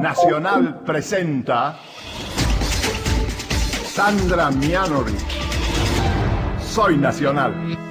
Nacional presenta Sandra Mianori. Soy Nacional.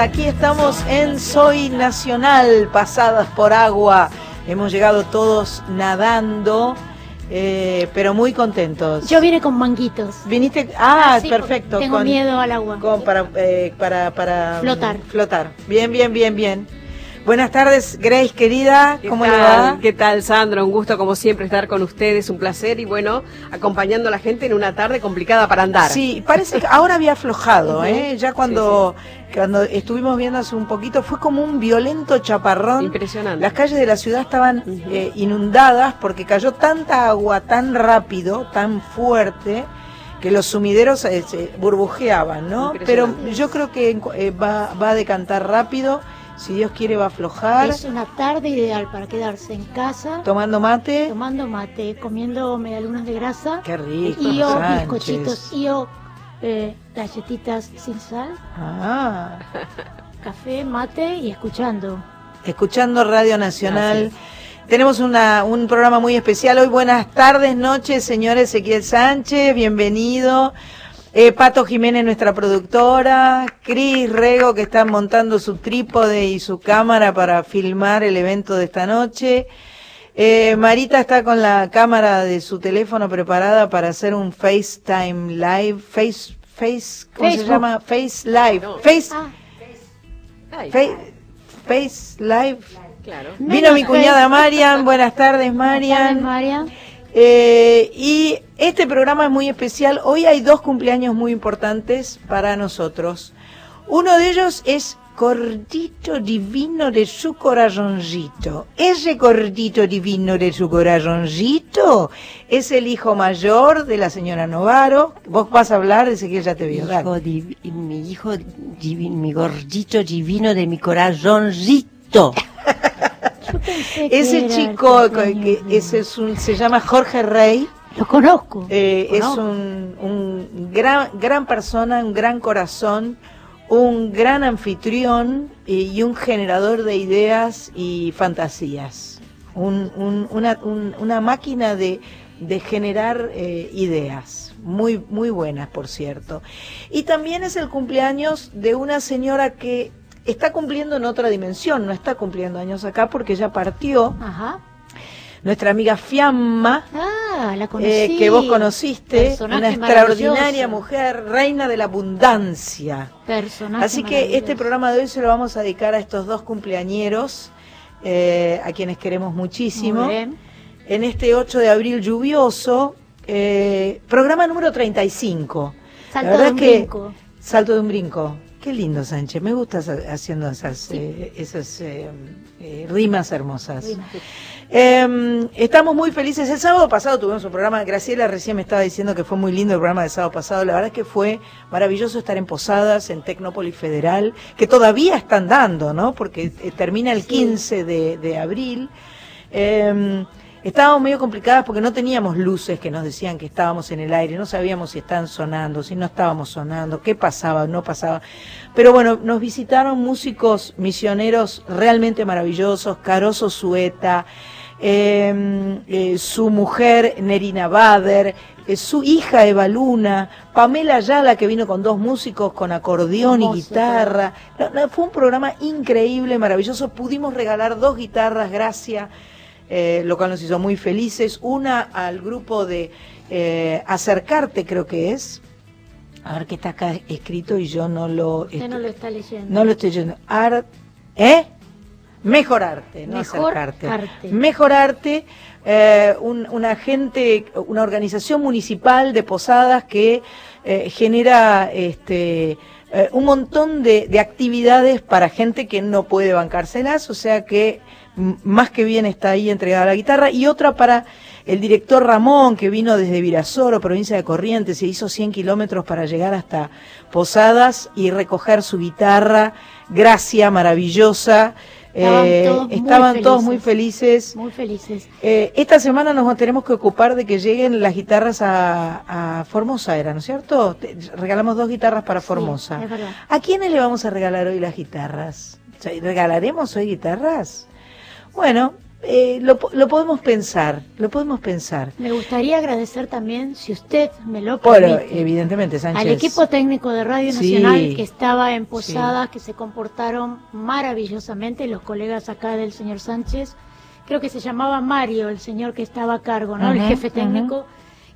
Aquí estamos en Soy Nacional, pasadas por agua. Hemos llegado todos nadando, eh, pero muy contentos. Yo vine con manguitos. Viniste, ah, Sí, perfecto. Tengo con- miedo al agua. con- para, eh, para, para Flotar. Flotar. Bien, bien, bien, bien. Buenas tardes, Grace, querida. ¿Qué ¿Cómo le va? ¿Qué tal, Sandro? Un gusto, como siempre, estar con ustedes. Un placer y, bueno, acompañando a la gente en una tarde complicada para andar. Sí, parece que ahora había aflojado, ¿eh? Ya cuando, cuando estuvimos viendo hace un poquito, fue como un violento chaparrón. Impresionante. Las calles de la ciudad estaban eh, inundadas porque cayó tanta agua tan rápido, tan fuerte, que los sumideros eh, se burbujeaban, ¿no? Pero yo creo que eh, va, va a decantar rápido. Si Dios quiere, va a aflojar. Es una tarde ideal para quedarse en casa, Tomando mate. tomando mate, comiendo medialunas de grasa Qué rico. y o bizcochitos y o eh, galletitas sin sal, Ah. café, mate y escuchando. escuchando Radio Nacional. Así Tenemos una, un programa muy especial hoy. Buenas tardes, noches, señor Ezequiel Sánchez, bienvenido. Eh, Pato Jiménez, nuestra productora. Cris Rego, que está montando su trípode y su cámara para filmar el evento de esta noche. Eh, Marita está con la cámara de su teléfono preparada para hacer un FaceTime Live. Face, face, ¿cómo se llama? Face Live. No. Face, Ah, Face, Face Live. claro. Vino Menos mi cuñada. Marian, buenas tardes tardes, Marian. Marian. Eh, y este programa es muy especial. Hoy hay dos cumpleaños muy importantes para nosotros. Uno de ellos es Cordito Divino de su corazoncito. Ese Cordito Divino de su corazoncito es el hijo mayor de la señora Novaro. Vos vas a hablar, dice que ya te vio. dale. Hijo divi- mi hijo divino, mi gordito divino de mi corazoncito. Ese chico que, cumpleaños que de- ese es un, se llama Jorge Rey. Lo conozco. Eh, es Conozco. un, un gran, gran persona, un gran corazón, un gran anfitrión y, un generador de ideas y fantasías. Un- un- una, un- una máquina de, de generar eh, ideas. Muy, muy buenas, por cierto. Y también es el cumpleaños de una señora que está cumpliendo en otra dimensión, no está cumpliendo años acá porque ya partió. Ajá. Nuestra amiga Fiamma, Ah, la conocí. eh, que vos conociste, Personaje una extraordinaria mujer, reina de la abundancia. Personaje Así que este programa de hoy se lo vamos a dedicar a estos dos cumpleañeros, eh, a quienes queremos muchísimo. En este 8 de abril lluvioso, eh, programa número 35. Salto la verdad de un que brinco. salto de un brinco. Qué lindo, Sánchez. Me gusta haciendo esas, eh, esas eh, rimas hermosas. Rimas. Eh, estamos muy felices. El sábado pasado tuvimos un programa, Graciela recién me estaba diciendo que fue muy lindo el programa del sábado pasado. La verdad es que fue maravilloso estar en Posadas, en Tecnópolis Federal, que todavía están dando, ¿no? Porque eh, termina el 15 de, de abril. Eh, estábamos medio complicadas porque no teníamos luces que nos decían que estábamos en el aire, no sabíamos si estaban sonando, si no estábamos sonando, qué pasaba, no pasaba. Pero bueno, nos visitaron músicos misioneros realmente maravillosos, Caroso Sueta, eh, eh, su mujer Nerina Bader, eh, su hija Eva Luna, Pamela Ayala que vino con dos músicos con acordeón y guitarra. No, no, fue un programa increíble, maravilloso. Pudimos regalar dos guitarras, gracias, eh, lo cual nos hizo muy felices. Una al grupo de Acercarte, creo que es. A ver qué está acá escrito y yo no lo... Usted no lo está leyendo. no lo estoy yendo. Art, ¿Eh? Mejorarte, no Mejor acercarte. arte. Mejorarte, eh, un- una gente, una organización municipal de posadas que eh, genera este eh, un montón de, de actividades para gente que no puede bancárselas, o sea que más que bien está ahí entregada la guitarra, y otra para el director Ramón, que vino desde Virasoro, provincia de Corrientes, se hizo 100 kilómetros para llegar hasta Posadas y recoger su guitarra, gracia maravillosa. Estaban Eh, todos muy estaban todos muy felices. felices. Muy felices. Eh, esta semana nos tenemos que ocupar de que lleguen las guitarras a, a Formosa, ¿era, no es cierto? Te- regalamos dos guitarras para Formosa. es verdad. ¿A quiénes le vamos a regalar hoy las guitarras? ¿Regalaremos hoy guitarras? Bueno, eh, lo, lo podemos pensar, lo podemos pensar. Me gustaría agradecer también, si usted me lo Bueno, permite, evidentemente, Sánchez. al equipo técnico de Radio Sí. Nacional que estaba en Posadas, que se comportaron maravillosamente, los colegas acá del señor Sánchez, creo que se llamaba Mario, el señor que estaba a cargo, ¿no? el jefe técnico,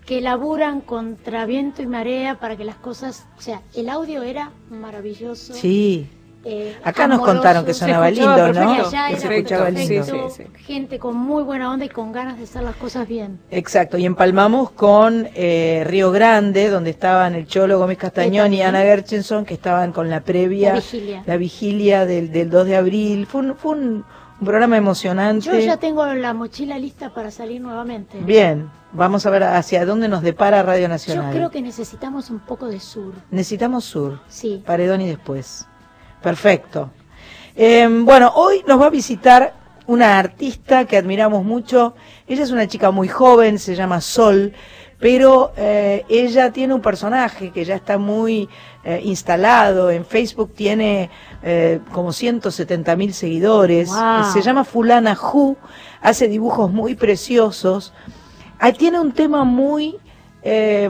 que laburan contra viento y marea para que las cosas, o sea, el audio era maravilloso. Sí, eh, Acá nos contaron que sonaba lindo, ¿no? allá era se escuchaba perfecto, lindo. Sí, sí, gente con muy buena onda y con ganas de hacer las cosas bien. Exacto, y empalmamos con eh, Río Grande, donde estaban el Cholo Gómez Castañón y. Ana Gerchenson, que estaban con la previa, La vigilia. la vigilia del, del 2 de abril. Fue un, fue un, un programa emocionante. Yo ya tengo la mochila lista para salir nuevamente. Bien, vamos a ver hacia dónde nos depara Radio Yo Nacional. creo que necesitamos un poco de sur. Necesitamos sur, Sí. Paredón y después. Perfecto. Eh, bueno, hoy nos va a visitar una artista que admiramos mucho. Ella es una chica muy joven, se llama Sol, pero eh, ella tiene un personaje que ya está muy eh, instalado. En Facebook tiene eh, como 170 mil seguidores. Wow. Se llama Fulana Hu, hace dibujos muy preciosos. Ah, tiene un tema muy, eh,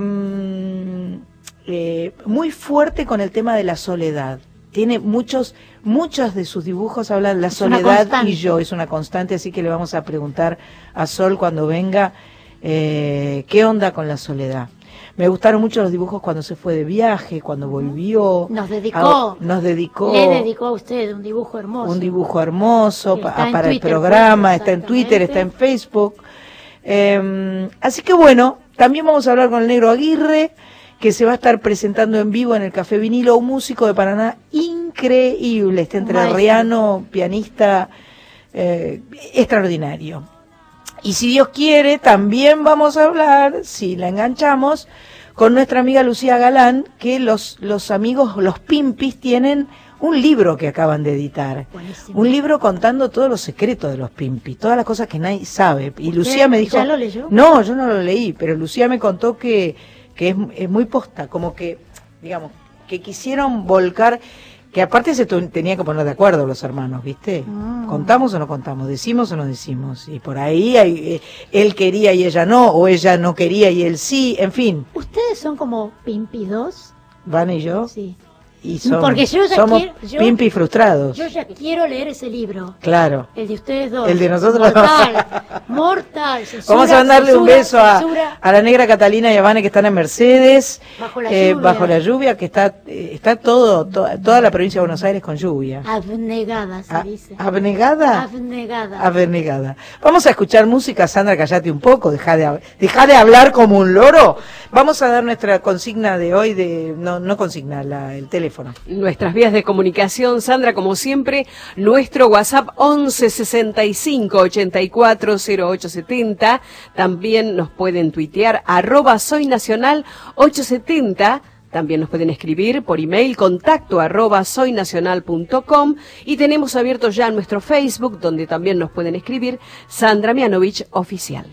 eh, muy fuerte con el tema de la soledad. Tiene muchos, muchos de sus dibujos hablan de la Es soledad y yo, es una constante, así que le vamos a preguntar a Sol cuando venga eh, qué onda con la soledad. Me gustaron mucho los dibujos cuando se fue de viaje, cuando volvió. Nos dedicó. A- nos dedicó Le dedicó a usted un dibujo hermoso. un dibujo hermoso pa- para el Twitter, programa, pues, está en Twitter, está en. Facebook. Eh, así que bueno, también vamos a hablar con el negro Aguirre, que se va a estar presentando en vivo en el Café Vinilo, un músico de Paraná increíble, este entrerriano, pianista eh, extraordinario. Y si Dios quiere, también vamos a hablar, si la enganchamos, con nuestra amiga Lucía Galán, que los, los amigos, los Pimpis, tienen un libro que acaban de editar. Buenísimo. Un libro contando todos los secretos de los Pimpis, todas las cosas que nadie sabe. Y Lucía me dijo... ya lo leyó? No, yo no lo leí, pero Lucía me contó que, que es, es muy posta, como que, digamos, que quisieron volcar, que aparte se tenía que poner de acuerdo los hermanos, ¿viste? Mm. ¿Contamos o no contamos? ¿Decimos o no decimos? Y por ahí hay, eh, él quería y ella no, o ella no quería y él sí, en fin, ¿Ustedes son como Pimpi 2? Van y yo, Sí. Y somos, Porque yo ya somos quiero- yo- pimpi frustrados, Yo ya quiero leer ese libro. claro. El de ustedes dos. El de nosotros dos. Mortal. Mortal. censura, Vamos a mandarle un beso a, la negra Catalina y a Vane que están en Mercedes, Bajo la eh, lluvia. bajo la lluvia, que está, eh, está todo, to- toda la provincia de Buenos Aires con lluvia. Abnegada se A- dice. ¿Abnegada? Abnegada. Abnegada. Vamos a escuchar música, Sandra, callate un poco, deja de, deja de hablar como un loro. Vamos a dar nuestra consigna de hoy, de no, no consigna, la, el teléfono. Nuestras vías de comunicación, Sandra, como siempre, nuestro WhatsApp 11 65 84 08 70. También nos pueden tuitear arroba soy nacional 870. También nos pueden escribir por email contacto arroba soynacional.com y tenemos abierto ya nuestro Facebook donde también nos pueden escribir Sandra Mianovich Oficial.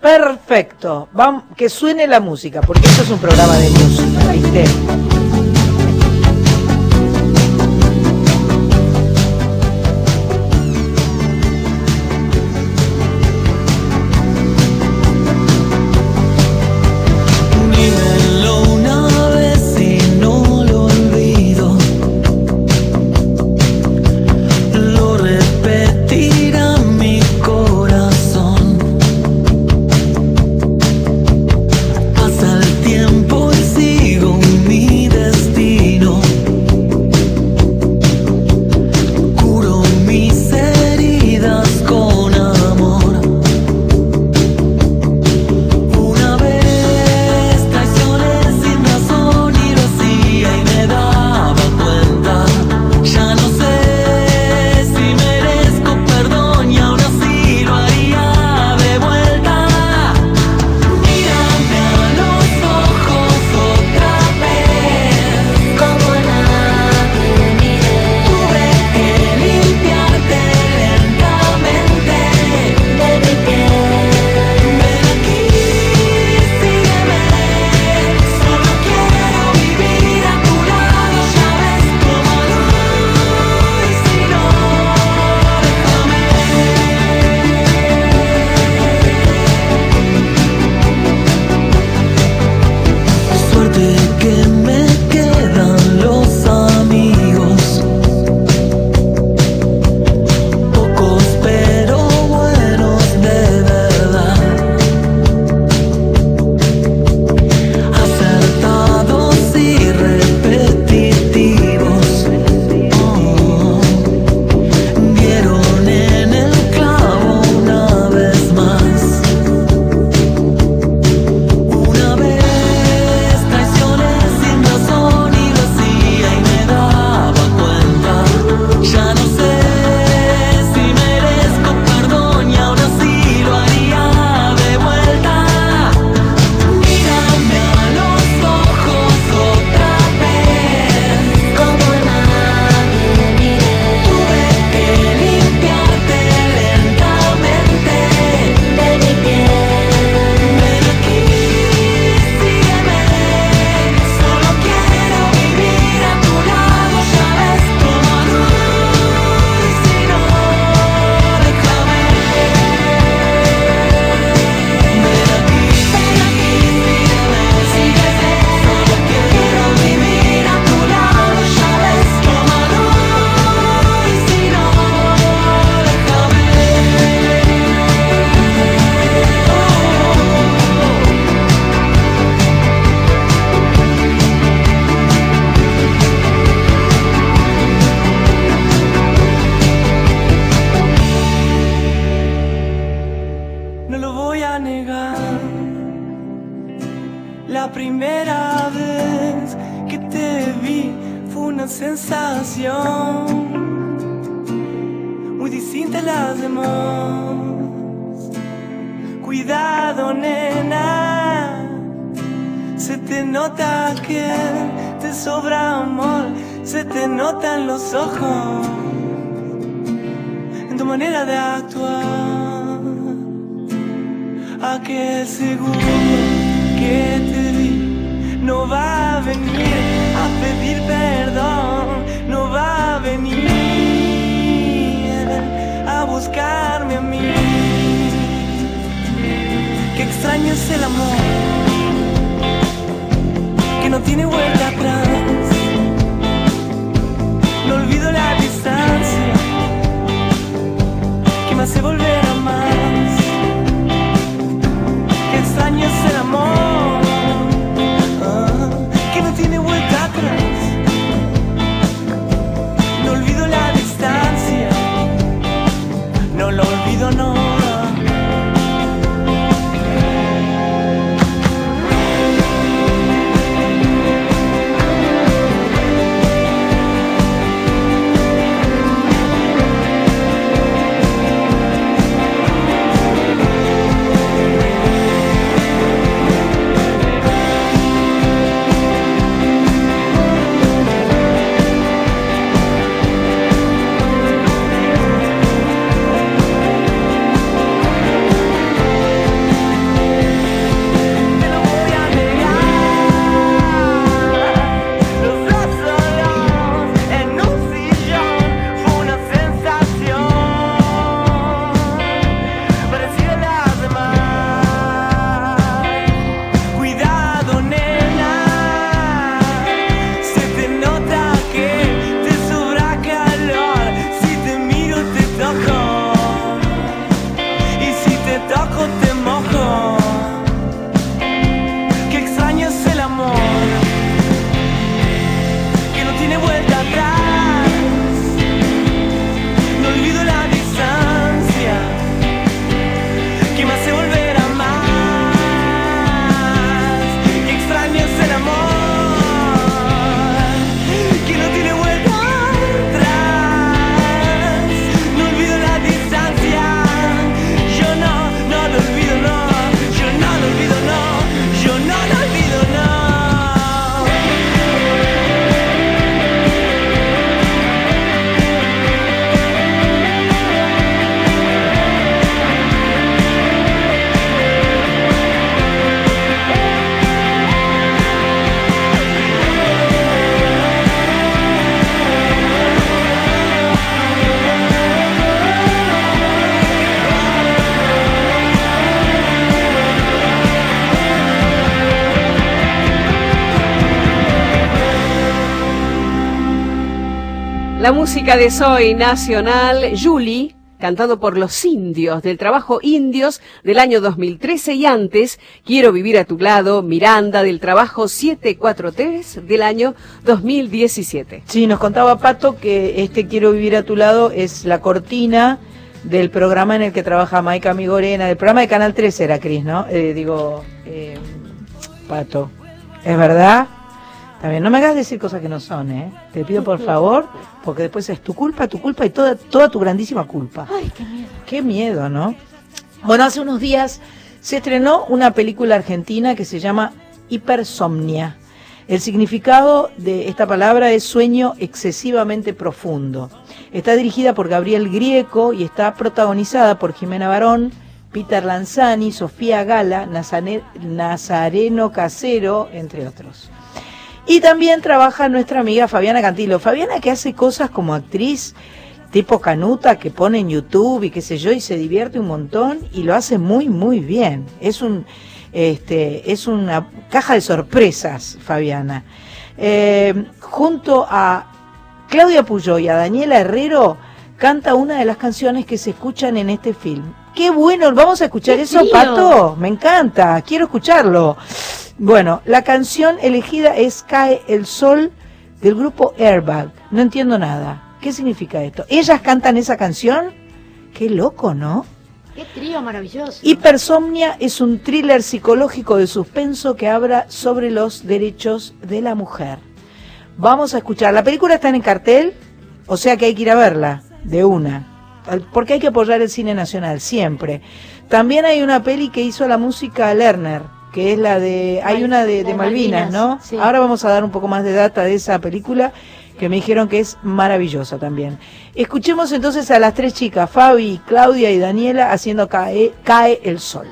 Perfecto. Vam- que suene la música, porque esto es un programa de música. La música de Soy Nacional, Julie, cantado por los indios, del trabajo Indios del año 2013 y antes, Quiero vivir a tu lado, Miranda, del trabajo 743 del año 2017. Sí, nos contaba Pato que este Quiero vivir a tu lado es la cortina del programa en el que trabaja Maika Migorena, del programa de Canal 13 era Cris, ¿no? Eh, digo, eh, Pato, ¿es verdad? También no me hagas decir cosas que no son, ¿eh? Te pido por favor, porque después es tu culpa, tu culpa y toda, toda tu grandísima culpa. Ay, qué miedo. Qué miedo, ¿no? Bueno, hace unos días se estrenó una película argentina que se llama Hipersomnia. El significado de esta palabra es sueño excesivamente profundo. Está dirigida por Gabriel Grieco y está protagonizada por Jimena Barón, Peter Lanzani, Sofía Gala, Nazareno Casero, entre otros. Y también trabaja nuestra amiga Fabiana Cantilo. Fabiana que hace cosas como actriz tipo canuta que pone en YouTube y qué sé yo y se divierte un montón y lo hace muy muy bien. Es un este es una caja de sorpresas, Fabiana. Eh, junto a Claudia Puyó y a Daniela Herrero canta una de las canciones que se escuchan en este film. Qué bueno, vamos a escuchar ¡Qué eso! Pato. Me encanta, quiero escucharlo. Bueno, la canción elegida es Cae el Sol del grupo Airbag. No entiendo nada. ¿Qué significa esto? ¿Ellas cantan esa canción? Qué loco, ¿no? Qué trío maravilloso. Hipersomnia es un thriller psicológico de suspenso que habla sobre los derechos de la mujer. Vamos a escuchar. La película está en cartel, o sea que hay que ir a verla de una. Porque hay que apoyar el cine nacional, siempre. También hay una peli que hizo la música Lerner, que es la de. Hay una de, Malvinas, ¿no? sí. Ahora vamos a dar un poco más de data de esa película que me dijeron que es maravillosa también. Escuchemos entonces a las tres chicas, Fabi, Claudia y Daniela, haciendo Cae, cae el Sol.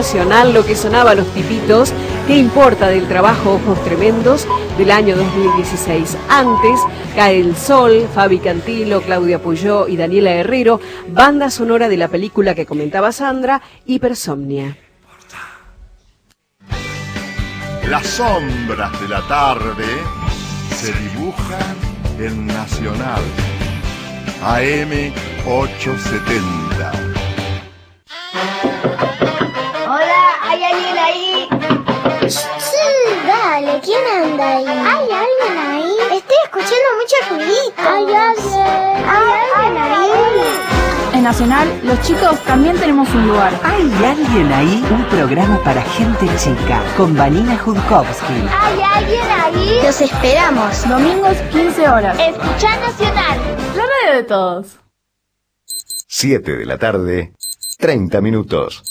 lo que sonaba los tipitos, ¿qué importa del trabajo Ojos Tremendos del año 2016? Antes, Cae el Sol, Fabi Cantilo, Claudia Puyó y Daniela Herrero, banda sonora de la película que comentaba Sandra, Hipersomnia. Las sombras de la tarde se dibujan en Nacional AM 870 Los chicos también tenemos un lugar. ¿Hay alguien ahí? Un programa para gente chica, con Vanina Judkowski. ¿Hay alguien ahí? Los esperamos. Domingos, 15 horas. Escucha Nacional. La radio de todos. 7 de la tarde, 30 minutos.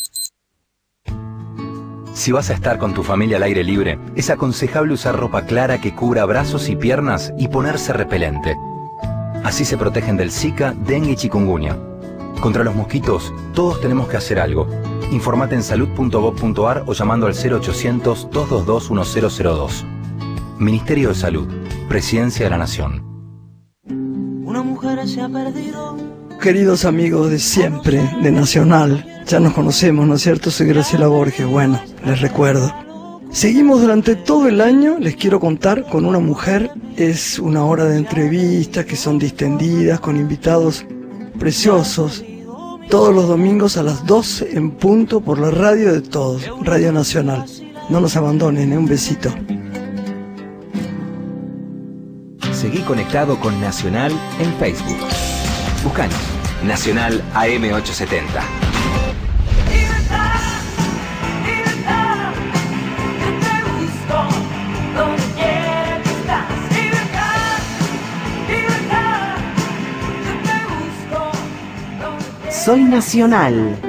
Si vas a estar con tu familia al aire libre, es aconsejable usar ropa clara que cubra brazos y piernas y ponerse repelente. Así se protegen del Zika, dengue y chikungunya. Contra los mosquitos, todos tenemos que hacer algo. Informate en salud.gov.ar o llamando al 0800-222-1002. Ministerio de Salud, Presidencia de la Nación. Una mujer se ha perdido. Queridos amigos de siempre, de Nacional, ya nos conocemos, ¿no es cierto? Soy Graciela Borges, bueno, les recuerdo. Seguimos durante todo el año, les quiero contar, con una mujer. Es una hora de entrevistas que son distendidas, con invitados preciosos, todos los domingos a las 12 en punto por la radio de todos, Radio Nacional. No nos abandonen, ¿eh? un besito. Seguí conectado con Nacional en Facebook. Buscanos Nacional AM870. Soy Nacional.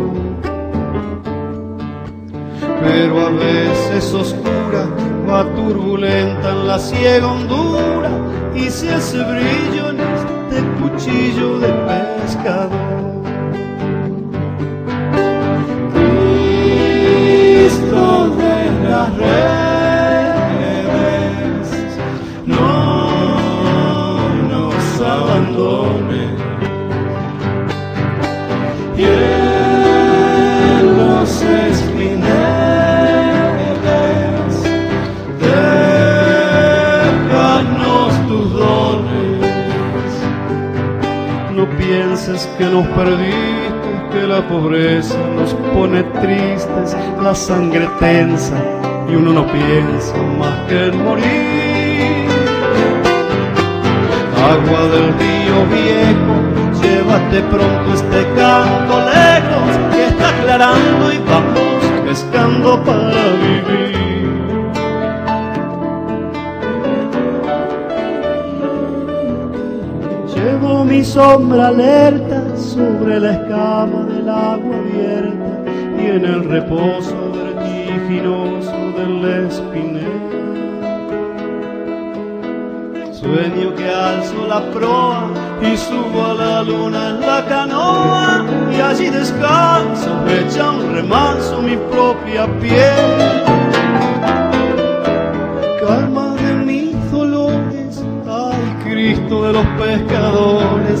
Pero a veces oscura, va turbulenta en la ciega hondura y se hace brillo en este cuchillo de pescador. Que nos perdiste, que la pobreza nos pone tristes, la sangre tensa y uno no piensa más que en morir. Agua del río viejo, llévate pronto este canto lejos, que está aclarando y vamos pescando para vivir. Llevo mi sombra alerta sobre la escama del agua abierta y en el reposo vertiginoso del espinel. Sueño que alzo la proa y subo a la luna en la canoa y allí descanso, echa un remanso mi propia piel. Calma de mis dolores, ay Cristo de los pescadores,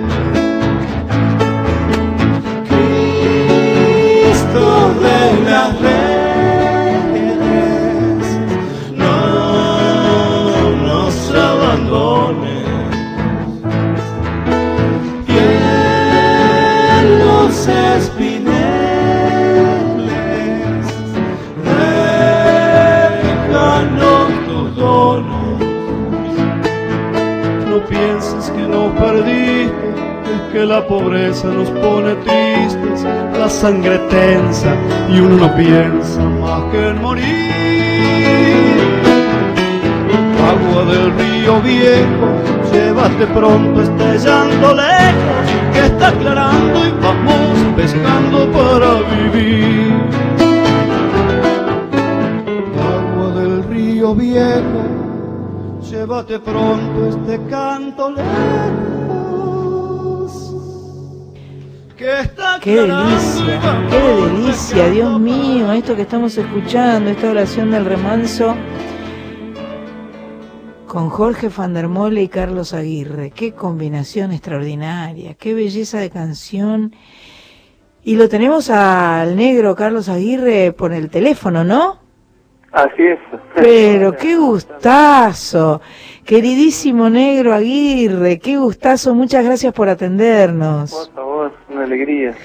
Que la pobreza nos pone tristes, la sangre tensa y uno no piensa más que en morir. Agua del río viejo, llévate pronto este llanto lejos, que está aclarando y vamos pescando para vivir. Agua del río viejo, llévate pronto este canto lejos, Qué delicia, qué delicia, Dios mío, esto que estamos escuchando, esta oración del remanso con Jorge van der Mole y Carlos Aguirre. Qué combinación extraordinaria, qué belleza de canción. Y lo tenemos al negro Carlos Aguirre por el teléfono, ¿no? Así es. Pero qué gustazo, queridísimo negro Aguirre, qué gustazo, muchas gracias por atendernos. Una alegría.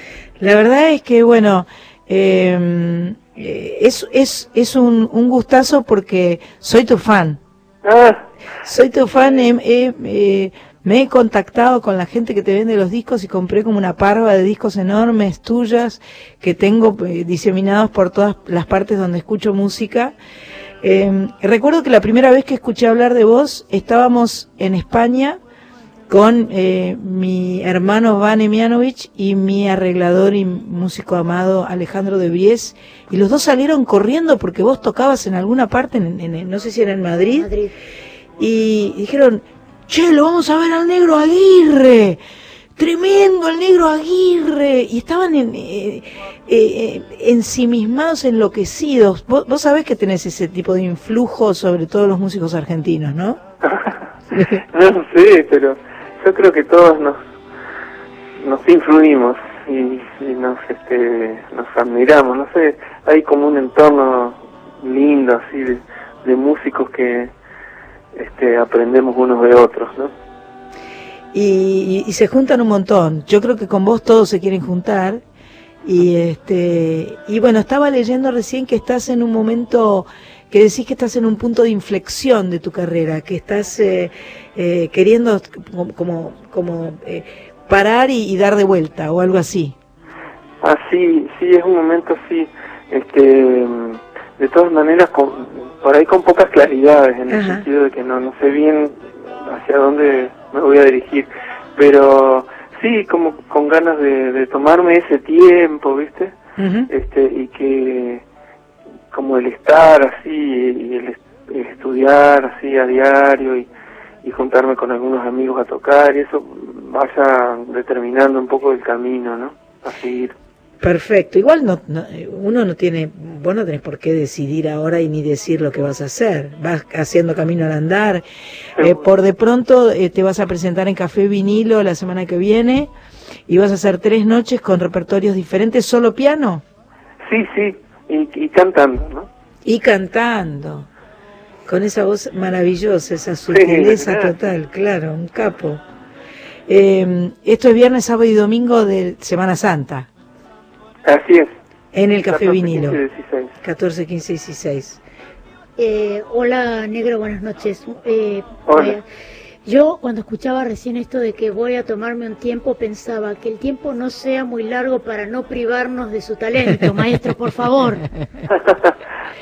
La verdad es que, bueno, eh, eh, es, es, es un, un gustazo porque soy tu fan. Ah, Soy tu fan, he- eh, me he contactado con la gente que te vende los discos y compré como una parva de discos enormes tuyas que tengo eh, diseminados por todas las partes donde escucho música. Eh, recuerdo que la primera vez que escuché hablar de vos estábamos en España con eh, mi hermano Van Emianovich y mi arreglador y músico amado Alejandro de Bries y los dos salieron corriendo porque vos tocabas en alguna parte, en, en- no sé si era en Madrid, y dijeron, che, lo vamos a ver al negro Aguirre, tremendo el negro Aguirre, y estaban en, eh, eh, ensimismados, enloquecidos. Vos, vos sabés que tenés ese tipo de influjo sobre todos los músicos argentinos, ¿no? no sé, pero yo creo que todos nos nos influimos y, y nos este nos admiramos, no sé, hay como un entorno lindo así de, de músicos que este aprendemos unos de otros, ¿no? y, y se juntan un montón. Yo creo que con vos todos se quieren juntar. Y este y bueno, estaba leyendo recién que estás en un momento que decís que estás en un punto de inflexión de tu carrera, que estás eh, eh, queriendo como como, eh, parar y, y dar de vuelta o algo así. Ah, sí, sí, es un momento así, este, de todas maneras, con, por ahí con pocas claridades, en el sentido de que no, no sé bien hacia dónde me voy a dirigir, pero sí, como con ganas de, de tomarme ese tiempo, ¿viste? este Y que, como el estar así, y el, est- el estudiar así a diario, y, y juntarme con algunos amigos a tocar, y eso vaya determinando un poco el camino, ¿no? A seguir. Perfecto. Igual no, no- uno no tiene, vos no tenés por qué decidir ahora y ni decir lo que vas a hacer. Vas haciendo camino al andar. Eh, por de pronto eh, te vas a presentar en Café Vinilo la semana que viene y vas a hacer tres noches con repertorios diferentes, solo piano Sí, sí, y, y cantando, ¿no? y cantando. Con esa voz maravillosa, esa sutileza gracias. total, claro, un capo. Eh, esto es viernes, sábado y domingo de Semana Santa. Así es. En el Café 14, Vinilo. 15, 16. 14, 15 y 16. Eh, hola, negro, buenas noches. Eh, Hola. Yo cuando escuchaba recién esto de que voy a tomarme un tiempo pensaba que el tiempo no sea muy largo para no privarnos de su talento, maestro, por favor.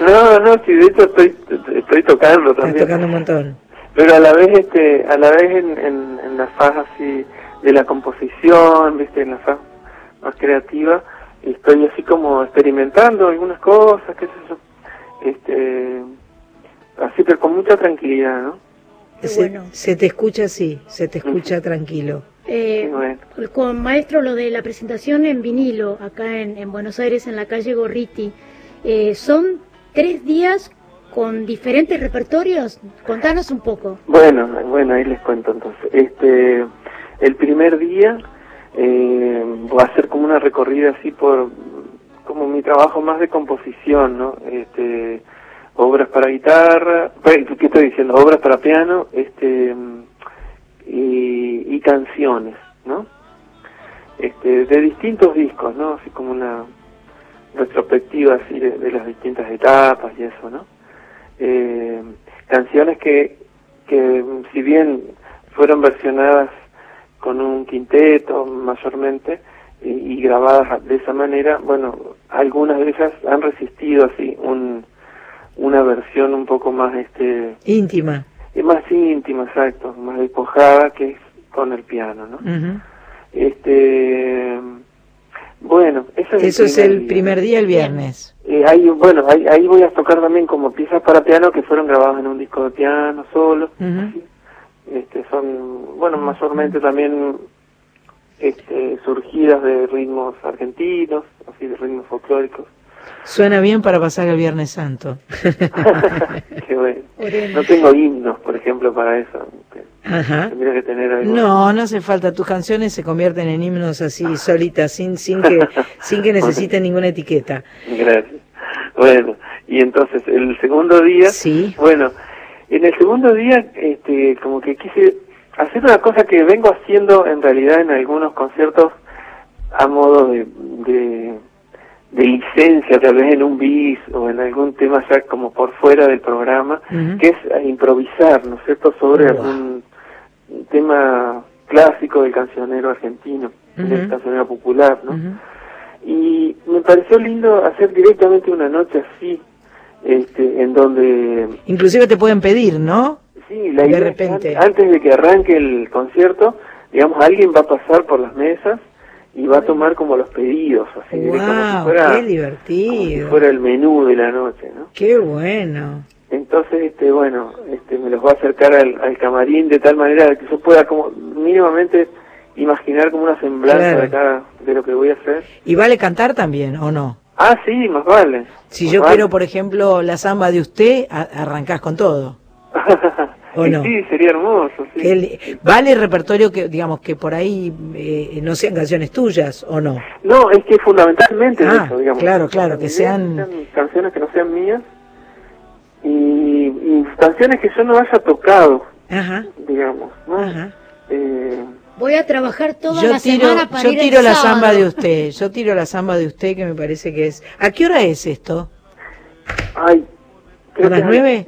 No, no, sí, de hecho estoy, estoy tocando también. tocando un montón. Pero a la vez, este, a la vez en, en, en la fase así de la composición, viste, en la fase más creativa, estoy así como experimentando algunas cosas, qué sé yo, este, así pero con mucha tranquilidad, ¿no? Se, se te escucha así, se te escucha tranquilo. Eh, con maestro lo de la presentación en vinilo acá en, en Buenos Aires en la calle Gorriti eh, son tres días con diferentes repertorios contanos un poco Bueno, bueno, ahí les cuento entonces. Este, el primer día eh, va a ser como una recorrida así por, como mi trabajo más de composición, ¿no? Este, obras para guitarra, ¿qué estoy diciendo? Obras para piano, este, y, canciones, ¿no? Este, de distintos discos, ¿no? Así como una retrospectiva así de, las distintas etapas y eso, ¿no? Eh, canciones que, que si bien fueron versionadas con un quinteto mayormente y grabadas de esa manera, bueno, algunas de ellas han resistido así un, una versión un poco más este Íntima. más íntima, exacto, más despojada que es con el piano, ¿no? Este, bueno, eso es Eso es el día. primer día, el viernes. Eh, ahí, bueno, ahí, ahí voy a tocar también como piezas para piano que fueron grabadas en un disco de piano solo. Este, son, bueno, mayormente también este, surgidas de ritmos argentinos, así de ritmos folclóricos. Suena bien para pasar el Viernes Santo. Qué bueno. No tengo himnos, por ejemplo, para eso. Ajá. Tendría que tener algo. No, no hace falta. Tus canciones se convierten en himnos así solitas, sin sin que sin que necesiten ninguna etiqueta. Gracias. Bueno, y entonces el segundo día, Sí. bueno, en el segundo día, este, como que quise hacer una cosa que vengo haciendo en realidad en algunos conciertos a modo de, de, de licencia, tal vez en un bis o en algún tema ya como por fuera del programa, que es eh, improvisar, ¿no es cierto?, sobre algún tema clásico del cancionero argentino, del Ujú. cancionero popular, ¿no? Y me pareció lindo hacer directamente una noche así, este, en donde, Inclusive te pueden pedir, ¿no? sí, la De idea es repente. an- antes de que arranque el concierto, digamos, alguien va a pasar por las mesas y va a tomar como los pedidos, así, de- como si Wow, fuera, qué como si fuera el menú de la noche, ¿no? Qué bueno. Entonces, este, bueno, este, me los va a acercar al, al camarín de tal manera que yo pueda como mínimamente imaginar como una semblanza Claro. de cada, de lo que voy a hacer. ¿Y vale cantar también o no? Ah, sí, más vale. Si Más yo vale. quiero, por ejemplo, la samba de usted, a- arrancás con todo. ¿O Y no? Sí, sería hermoso, sí. El- ¿Vale el repertorio que, digamos, que por ahí eh, no sean canciones tuyas o no? No, es que fundamentalmente Ah, eso, digamos. claro, claro, que es sean- canciones que no sean mías y, y canciones que yo no haya tocado, Ajá. digamos, ¿no? Eh, Voy a trabajar toda Yo la tiro, semana para yo ir el tiro la sábado. samba de usted, yo tiro la samba de usted que me parece que es... ¿A qué hora es esto? ay, ¿A las nueve?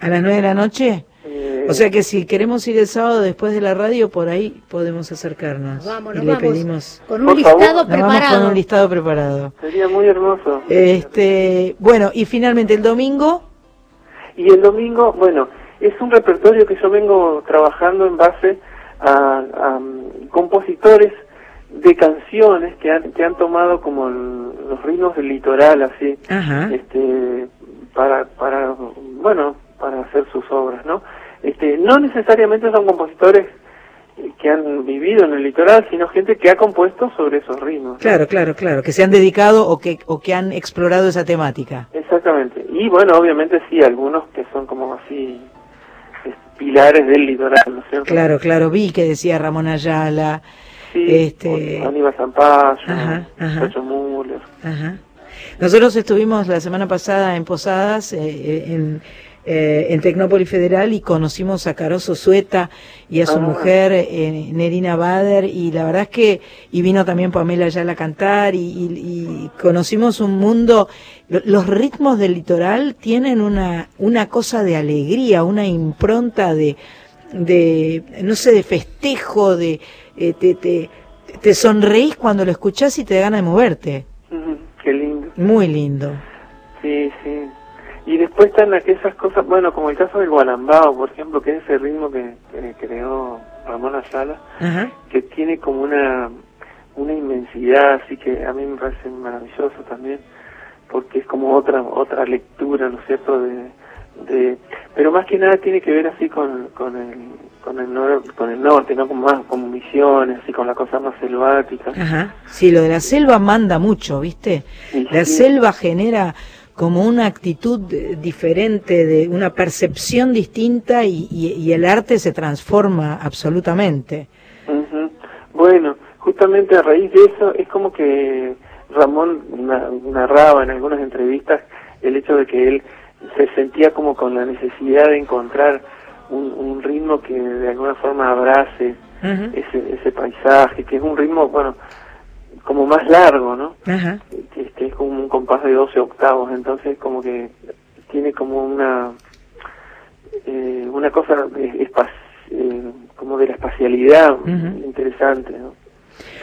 ¿A las nueve de la noche? Eh, O sea que si queremos ir el sábado después de la radio, por ahí podemos acercarnos. Vamos, y nos le vamos pedimos... con un favor. listado Nos vamos preparado. con un listado preparado. Sería muy hermoso. Este, bueno, y finalmente el domingo, Y el domingo, bueno, es un repertorio que yo vengo trabajando en base a, a, mm, compositores de canciones que han, que han tomado como el- los ritmos del litoral, así, Ajá. este, para, para, bueno, para hacer sus obras, ¿no? Este, no necesariamente son compositores que han vivido en el litoral, sino gente que ha compuesto sobre esos ritmos. claro, claro, claro, que se han dedicado o que, o que han explorado esa temática. Exactamente. Y bueno, obviamente sí, algunos que son como así es, pilares del litoral, ¿no es cierto? Claro, claro, vi que decía Ramón Ayala, Sí, este, Aníbal Zampayo, Ajá, ajá. Chacho Müller. Ajá. Nosotros estuvimos la semana pasada en Posadas, eh, eh, en, eh, en Tecnópolis Federal, y conocimos a Caroso Sueta y a su Ah. mujer, eh, Nerina Bader, y la verdad es que, y vino también Pamela Ayala a cantar, y, y- y conocimos un mundo, lo- los ritmos del litoral tienen una, una cosa de alegría, una impronta de, de no sé, de festejo, de, eh, te, te, te sonreís cuando lo escuchás y te da ganas de moverte. Ujú, Qué lindo. Muy lindo. Sí, sí. Y después están aquellas cosas, bueno, como el caso del gualambao, por ejemplo, que es ese ritmo que, que creó Ramón Ayala, que tiene como una, una inmensidad, así que a mí me parece maravilloso también, porque es como otra otra lectura, ¿no es cierto?, de, de pero más que nada tiene que ver así con, con el con el, nor- con el norte, ¿no? Como más con misiones, así con la cosa más selvática. Ajá. Sí, lo de la selva manda mucho, ¿viste? Y La sí. selva genera como una actitud eh, diferente, de una percepción distinta y, y- y el arte se transforma absolutamente. Bueno, justamente a raíz de eso es como que Ramón na- narraba en algunas entrevistas el hecho de que él se sentía como con la necesidad de encontrar un, un ritmo que de alguna forma abrace ese, ese paisaje, que es un ritmo, bueno, como más largo, ¿no? Ajá. Que es como un compás de 12 octavos, entonces como que tiene como una eh, una cosa eh, como de la espacialidad interesante, ¿no?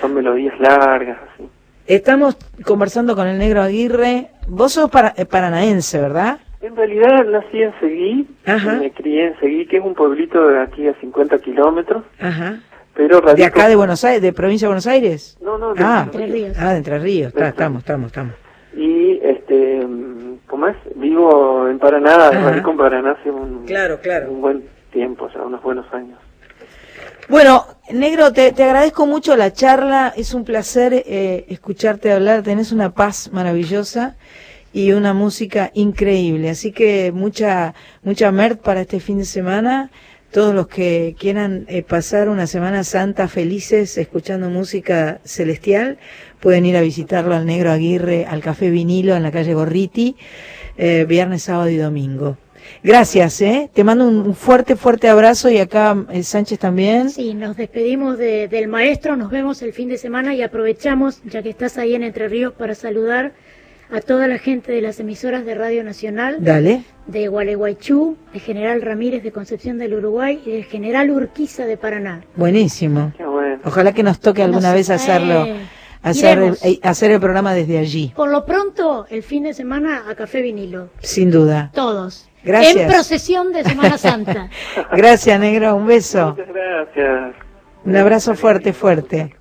Son melodías largas, así. Estamos conversando con el negro Aguirre. Vos sos para, eh, paranaense, ¿verdad? En realidad nací en Seguí, Ajá. me crié en Seguí, que es un pueblito de aquí a 50 kilómetros, Ajá. Pero ¿De acá de Buenos Aires, de provincia de Buenos Aires? No, no, de ah, Entre Ríos. Ah, de Entre Ríos. Está, De- estamos, estamos, estamos. Y, este, ¿cómo es? Vivo en Paraná, en Paraná hace un, Claro, claro. un buen tiempo, o sea, unos buenos años. Bueno, negro, te, te agradezco mucho la charla. Es un placer eh, escucharte hablar. Tenés una paz maravillosa y una música increíble. Así que mucha, mucha merd para este fin de semana. Todos los que quieran eh, pasar una Semana Santa felices escuchando música celestial pueden ir a visitarlo al Negro Aguirre, al Café Vinilo en la calle Gorriti, eh, viernes, sábado y domingo. Gracias, ¿eh? Te mando un fuerte, fuerte abrazo y acá eh, Sánchez también. Sí, nos despedimos de- del maestro, nos vemos el fin de semana y aprovechamos, ya que estás ahí en Entre Ríos, para saludar a toda la gente de las emisoras de Radio Nacional, Dale. de Gualeguaychú, de General Ramírez de Concepción del Uruguay y del General Urquiza de Paraná. Buenísimo. Qué bueno. Ojalá que nos toque alguna Nos- vez hacerlo, eh, hacer, el, eh, hacer el programa desde allí, Por lo pronto, el fin de semana a Café Vinilo. sin duda. Todos. Gracias. En procesión de Semana Santa. Gracias, negro. Un beso. Muchas gracias. Un abrazo fuerte, fuerte.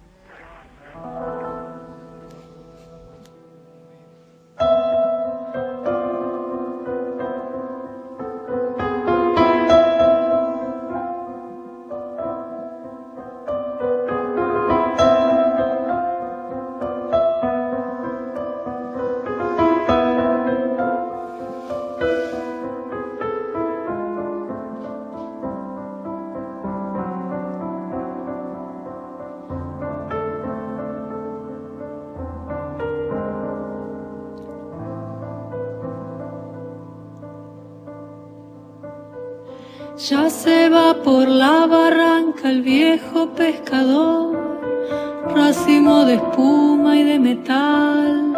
Barranca el viejo pescador, racimo de espuma y de metal,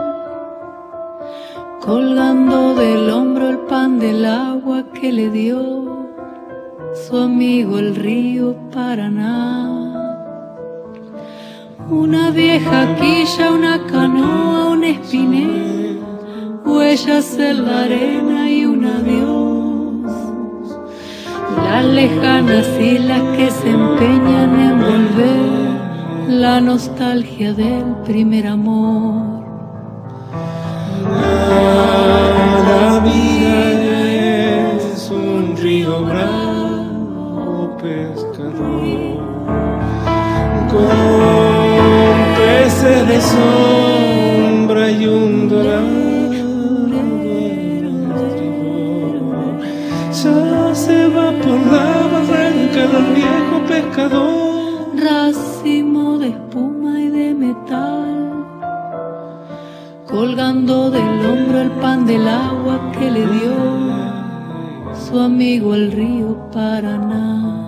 colgando del hombro el pan del agua que le dio su amigo el río Paraná. Una vieja quilla, una canoa, un espinel, huellas en la arena y un adiós. Las lejanas islas que se empeñan en volver la nostalgia del primer amor. La vida es un río bravo pescador con peces de sombra y un Racimo de espuma y de metal, colgando del hombro el pan del agua que le dio su amigo el río Paraná.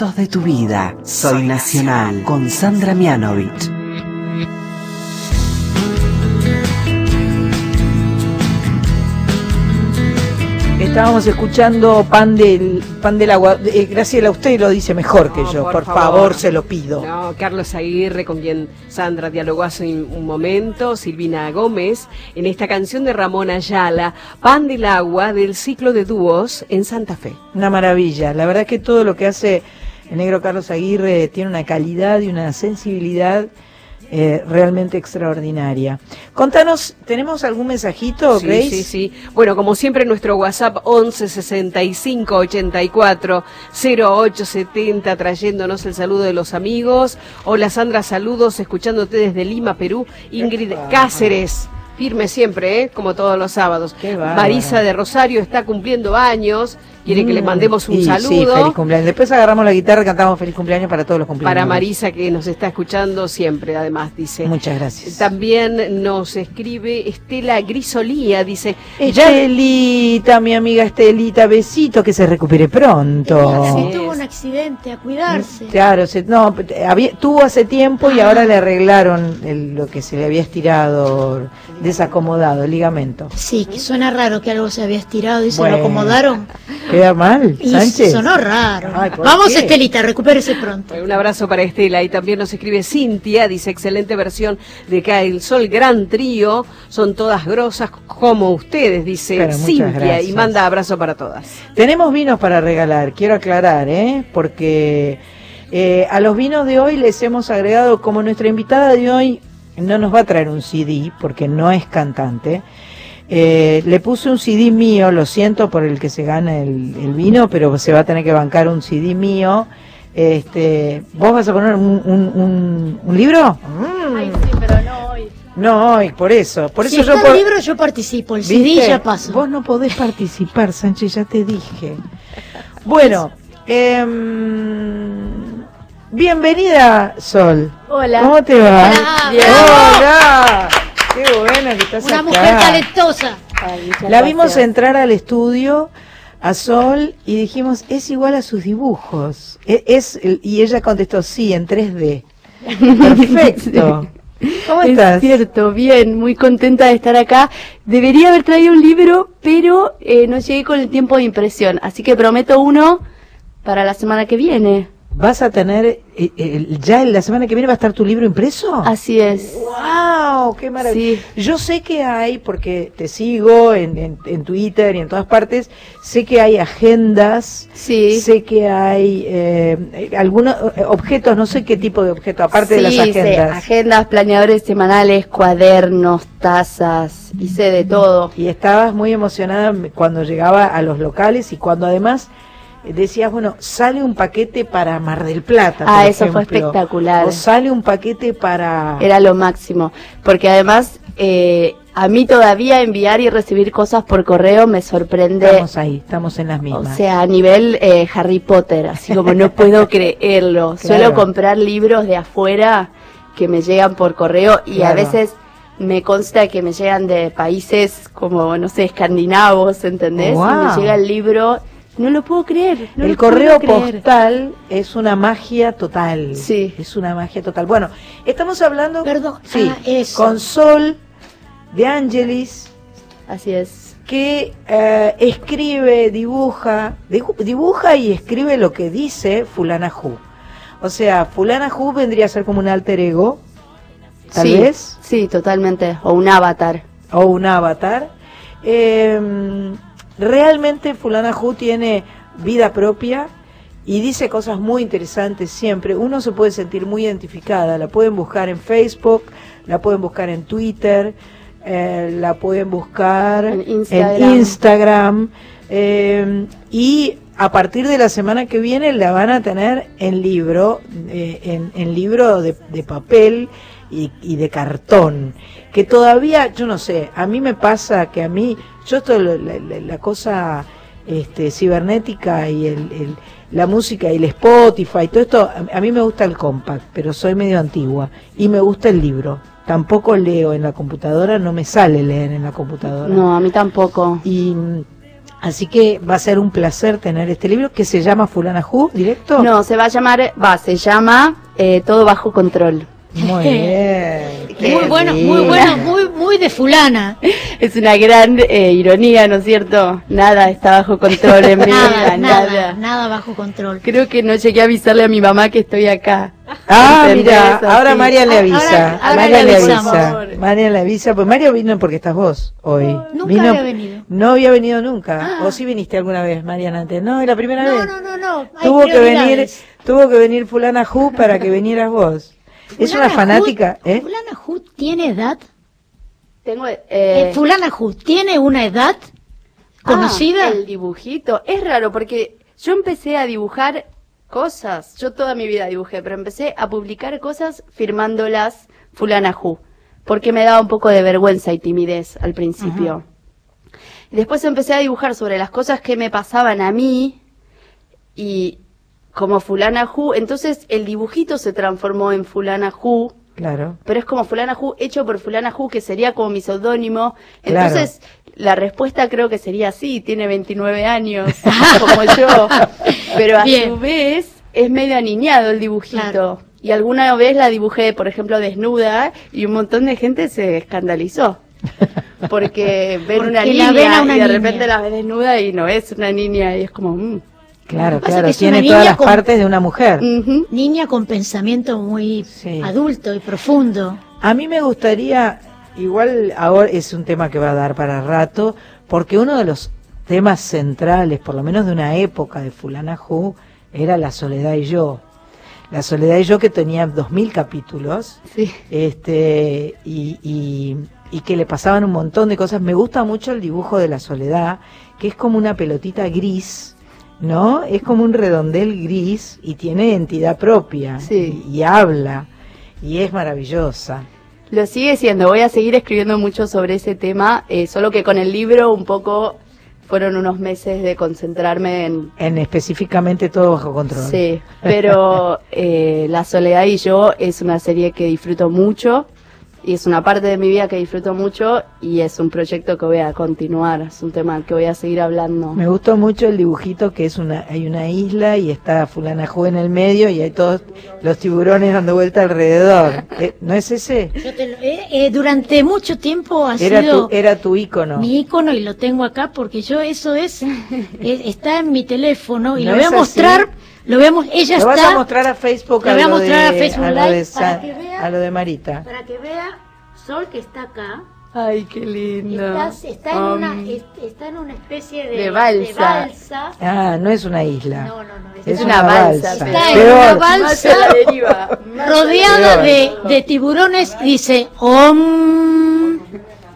Momentos de tu vida. Soy Nacional con Sandra Mianovich. Estábamos escuchando Pan del Pan del Agua. Eh, Graciela, usted lo dice mejor que No, yo. por Por, favor. favor. se lo pido. No, Carlos Aguirre, con quien Sandra dialogó hace un un momento, Silvina Gómez, en esta canción de Ramón Ayala, Pan del Agua, del ciclo de dúos en Santa Fe. Una maravilla. La verdad que todo lo que hace el negro Carlos Aguirre tiene una calidad y una sensibilidad eh, realmente extraordinaria. Contanos, ¿tenemos algún mensajito, Sí, Grace? sí, sí. Bueno, como siempre, nuestro WhatsApp 11 65 84 08 70, trayéndonos el saludo de los amigos. Hola Sandra, saludos, escuchándote desde Lima, Perú. Ingrid Cáceres. Firme siempre, ¿eh? como todos los sábados. Marisa de Rosario está cumpliendo años. Quiere que le Mm, mandemos un y Sí, saludo. feliz cumpleaños. Después agarramos la guitarra y cantamos feliz cumpleaños para todos los cumpleaños. Para Marisa que nos está escuchando siempre, además, dice. Muchas gracias. También nos escribe Estela Grisolía, dice, ya Estelita, mi amiga Estelita, besito, que se recupere pronto. Sí, tuvo un accidente, a cuidarse. Claro, se- no, había, tuvo hace tiempo y ahora le arreglaron el- lo que se le había estirado, desacomodado, el ligamento. Sí, que suena raro que algo se había estirado y se lo acomodaron. ¿Queda mal, Y Sánchez? sonó raro. Ay, ¿por Vamos, qué? Estelita, recupérese pronto. Un abrazo para Estela y también nos escribe Cintia, dice excelente versión de Cae el Sol, gran trío, son todas grosas como ustedes, dice Pero muchas Cintia gracias. y manda abrazo para todas. Tenemos vinos para regalar, quiero aclarar, ¿eh? Porque eh, a los vinos de hoy les hemos agregado, como nuestra invitada de hoy no nos va a traer un CD, porque no es cantante, eh, le puse un CD mío, lo siento por el que se gana el, el vino, pero se va a tener que bancar un CD mío. Este, ¿Vos vas a poner un, un- un- un libro? Ay, sí, pero no hoy. No, hoy, por eso. Por si eso yo está el libro, yo participo. El CD ¿Viste? ya pasó. Vos no podés participar, Sánchez, ya te dije. Bueno, em, bienvenida, Sol. Hola. ¿Cómo te va? Hola. Hola. Qué bueno que estás Una acá. mujer talentosa. La vimos entrar al estudio a Sol y dijimos, es igual a sus dibujos. E- Es, y ella contestó, sí, en 3D. Perfecto. ¿Cómo es estás? cierto, bien, muy contenta de estar acá. Debería haber traído un libro, pero eh, no llegué con el tiempo de impresión, así que prometo uno para la semana que viene. ¿Vas a tener, eh, eh, ya en la semana que viene va a estar tu libro impreso? Así es. ¡Wow! ¡Qué maravilla! Yo sé que hay, porque te sigo en, en, en Twitter y en todas partes, sé que hay agendas, sé que hay eh, algunos eh, objetos, no sé qué tipo de objetos, aparte de las Sí, sé, agendas. agendas, planeadores semanales, cuadernos, tazas, hice de todo. Y estabas muy emocionada cuando llegaba a los locales y cuando además decías, bueno, sale un paquete para Mar del Plata. Ah, por eso fue espectacular. O sale un paquete para... Era lo máximo, porque además eh, a mí todavía enviar y recibir cosas por correo me sorprende. Estamos ahí, estamos en las O mismas. sea, a nivel eh, Harry Potter, así como no puedo creerlo. Suelo comprar libros de afuera que me llegan por correo y a veces me consta que me llegan de países como, no sé, escandinavos, ¿entendés? Y Guau. me llega el libro, no lo puedo creer. no el correo creer. postal es una magia total. Sí. Es una magia total. Bueno, estamos hablando. Perdón. Sí. Ah, eso. Con Sol de Angelis. Así es. Que eh, escribe, dibuja, dibu- dibuja y escribe lo que dice Fulana Hu. O sea, Fulana Hu vendría a ser como un alter ego, tal Sí, vez. Sí, totalmente. O un avatar. o un avatar. Eh, realmente Fulana Hu tiene vida propia y dice cosas muy interesantes siempre. Uno se puede sentir muy identificada. La pueden buscar en Facebook, la pueden buscar en Twitter, eh, la pueden buscar en Instagram. Instagram, eh, y a partir de la semana que viene la van a tener en libro, eh, en, en libro de, de papel y, y de cartón, que todavía, yo no sé, a mí me pasa que a mí, yo esto, la, la- la cosa este, cibernética y el, el- la música y el Spotify, todo esto, a, a mí me gusta el compact, pero soy medio antigua y me gusta el libro. Tampoco leo en la computadora, no me sale leer en la computadora. No, a mí tampoco. Y así que va a ser un placer tener este libro que se llama Fulana Who, directo. No, se va a llamar, va, se llama eh, Todo Bajo Control. Muy bien. Muy bueno, muy bueno, muy, muy de fulana. es una gran eh, ironía, ¿no es cierto? Nada está bajo control en mi vida, Nada, nada, nada. bajo control. Creo que no llegué a avisarle a mi mamá que estoy acá. Ah, mira, ahora Así. María le avisa. Ahora- ahora María le avisa. María le avisa, pues Mario vino porque estás vos hoy. Nunca Vino- había venido. No había venido nunca. ¿O sí viniste alguna vez, Mariana? antes? No, es la primera No, vez. no, no, no. hay tuvo que venir, tuvo que venir fulana Ju para que vinieras vos. Es una Fulana fanática, Hood- ¿eh? ¿Fulana Hood tiene edad? Tengo, Eh, eh, ¿Fulana Hood tiene una edad conocida? Ah, el dibujito. Es raro porque yo empecé a dibujar cosas. Yo toda mi vida dibujé, pero empecé a publicar cosas firmándolas fulana Ju, porque me daba un poco de vergüenza y timidez al principio. Y después empecé a dibujar sobre las cosas que me pasaban a mí y como fulana Ju, entonces el dibujito se transformó en fulana Ju Claro. pero es como fulana Ju, hecho por fulana Ju, que sería como mi seudónimo. Claro. Entonces, la respuesta creo que sería sí, tiene 29 años, como yo. Pero a Bien. su vez, es medio aniñado el dibujito. Y alguna vez la dibujé, por ejemplo, desnuda, y un montón de gente se escandalizó. Porque ven Porque una niña ven a una y de niña. repente la ves desnuda y no es una niña, y es como... mm. Claro, claro. que es Tiene una todas niña las con- partes de una mujer. Niña con pensamiento muy adulto y profundo. A mí me gustaría, igual ahora es un tema que va a dar para rato, porque uno de los temas centrales, por lo menos de una época de Fulana Ju, era La Soledad y yo. La Soledad y yo que tenía dos mil capítulos, este, y, y, y que le pasaban un montón de cosas. Me gusta mucho el dibujo de La Soledad, que es como una pelotita gris, ¿no? Es como un redondel gris y tiene entidad propia y, y habla y es maravillosa. Lo sigue siendo, voy a seguir escribiendo mucho sobre ese tema, eh, solo que con el libro un poco fueron unos meses de concentrarme en... En específicamente todo bajo control. Sí, pero eh, La Soledad y yo es una serie que disfruto mucho y es una parte de mi vida que disfruto mucho y es un proyecto que voy a continuar, es un tema que voy a seguir hablando. Me gustó mucho el dibujito que es una hay una isla y está fulana Ju en el medio y hay todos los tiburones dando vuelta alrededor. Eh, ¿No es ese? Yo te lo- eh, eh, durante mucho tiempo ha Era sido tu, era tu ícono. mi icono y lo tengo acá porque yo eso es, eh, está en mi teléfono y ¿No lo voy a mostrar. así? Lo voy a mos- ella Lo está. vas a mostrar a Facebook Lo a voy a mostrar a Facebook a lo de Live Sa- para que vea- a lo de Marita. Para que vea Sol que está acá. Ay, qué lindo. Está, está en, Um, una, est- está en una especie de, de balsa. balsa. Ah, no es una isla. No, no, no. Es, Es una balsa, Está Peor. en una balsa deriva, rodeada de, de tiburones y dice Om.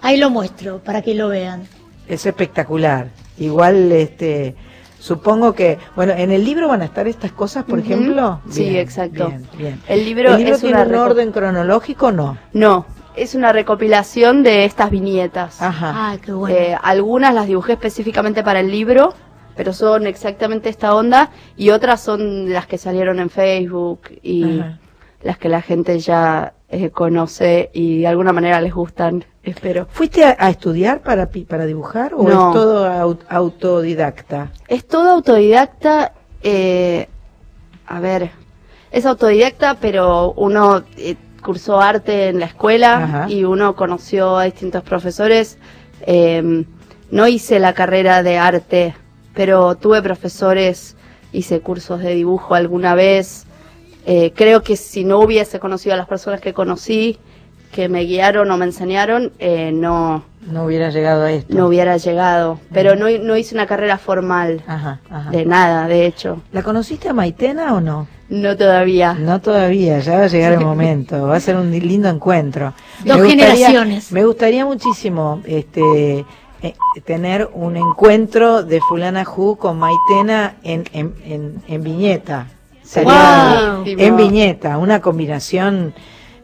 Ahí lo muestro para que lo vean. Es espectacular. Igual, este, supongo que, bueno, en el libro van a estar estas cosas, por ejemplo. Sí, exacto. bien, bien. El libro, ¿El libro es tiene una un orden cronológico o no? No, es una recopilación de estas viñetas. Ajá. Ah, qué bueno. Eh, algunas las dibujé específicamente para el libro, pero son exactamente esta onda, y otras son las que salieron en Facebook y Ajá. las que la gente ya eh, conoce y de alguna manera les gustan, espero. ¿Fuiste a, a estudiar para, para dibujar o No. es todo au- autodidacta? Es todo autodidacta, eh, a ver, es autodidacta, pero uno eh, cursó arte en la escuela Ajá. y uno conoció a distintos profesores. Eh, no hice la carrera de arte, pero tuve profesores, hice cursos de dibujo alguna vez. Eh, creo que si no hubiese conocido a las personas que conocí, que me guiaron o me enseñaron, eh, no, No hubiera llegado a esto. no hubiera llegado. Pero no, no hice una carrera formal. Ajá, ajá. De nada, de hecho. ¿La conociste a Maitena o no? No todavía. No todavía, ya va a llegar el momento, va a ser un lindo encuentro. Dos Me gustaría- generaciones. Me gustaría muchísimo este eh, tener un encuentro de Fulana Ju con Maitena en, en, en, en Viñeta. Sería Wow. en Viñeta, una combinación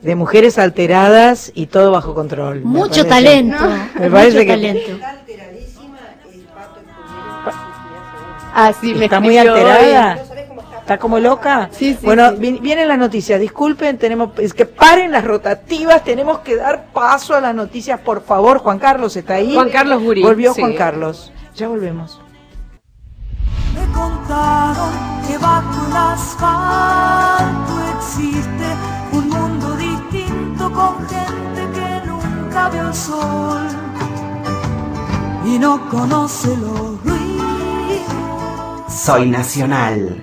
de mujeres alteradas y todo bajo control. me Mucho parece. talento. Me parece mucho que talento. Ah, sí, me está muy alterada. ¿Está como loca? Sí, sí, bueno, sí. vi- vienen las noticias. Disculpen, tenemos es que paren las rotativas. Tenemos que dar paso a las noticias, por favor. Juan Carlos está ahí. Juan Carlos Gurí, Volvió sí. Juan Carlos. Ya volvemos. Me contaron que asfalto existe con gente que nunca vio el sol. y no conoce los ruidos. Soy Nacional.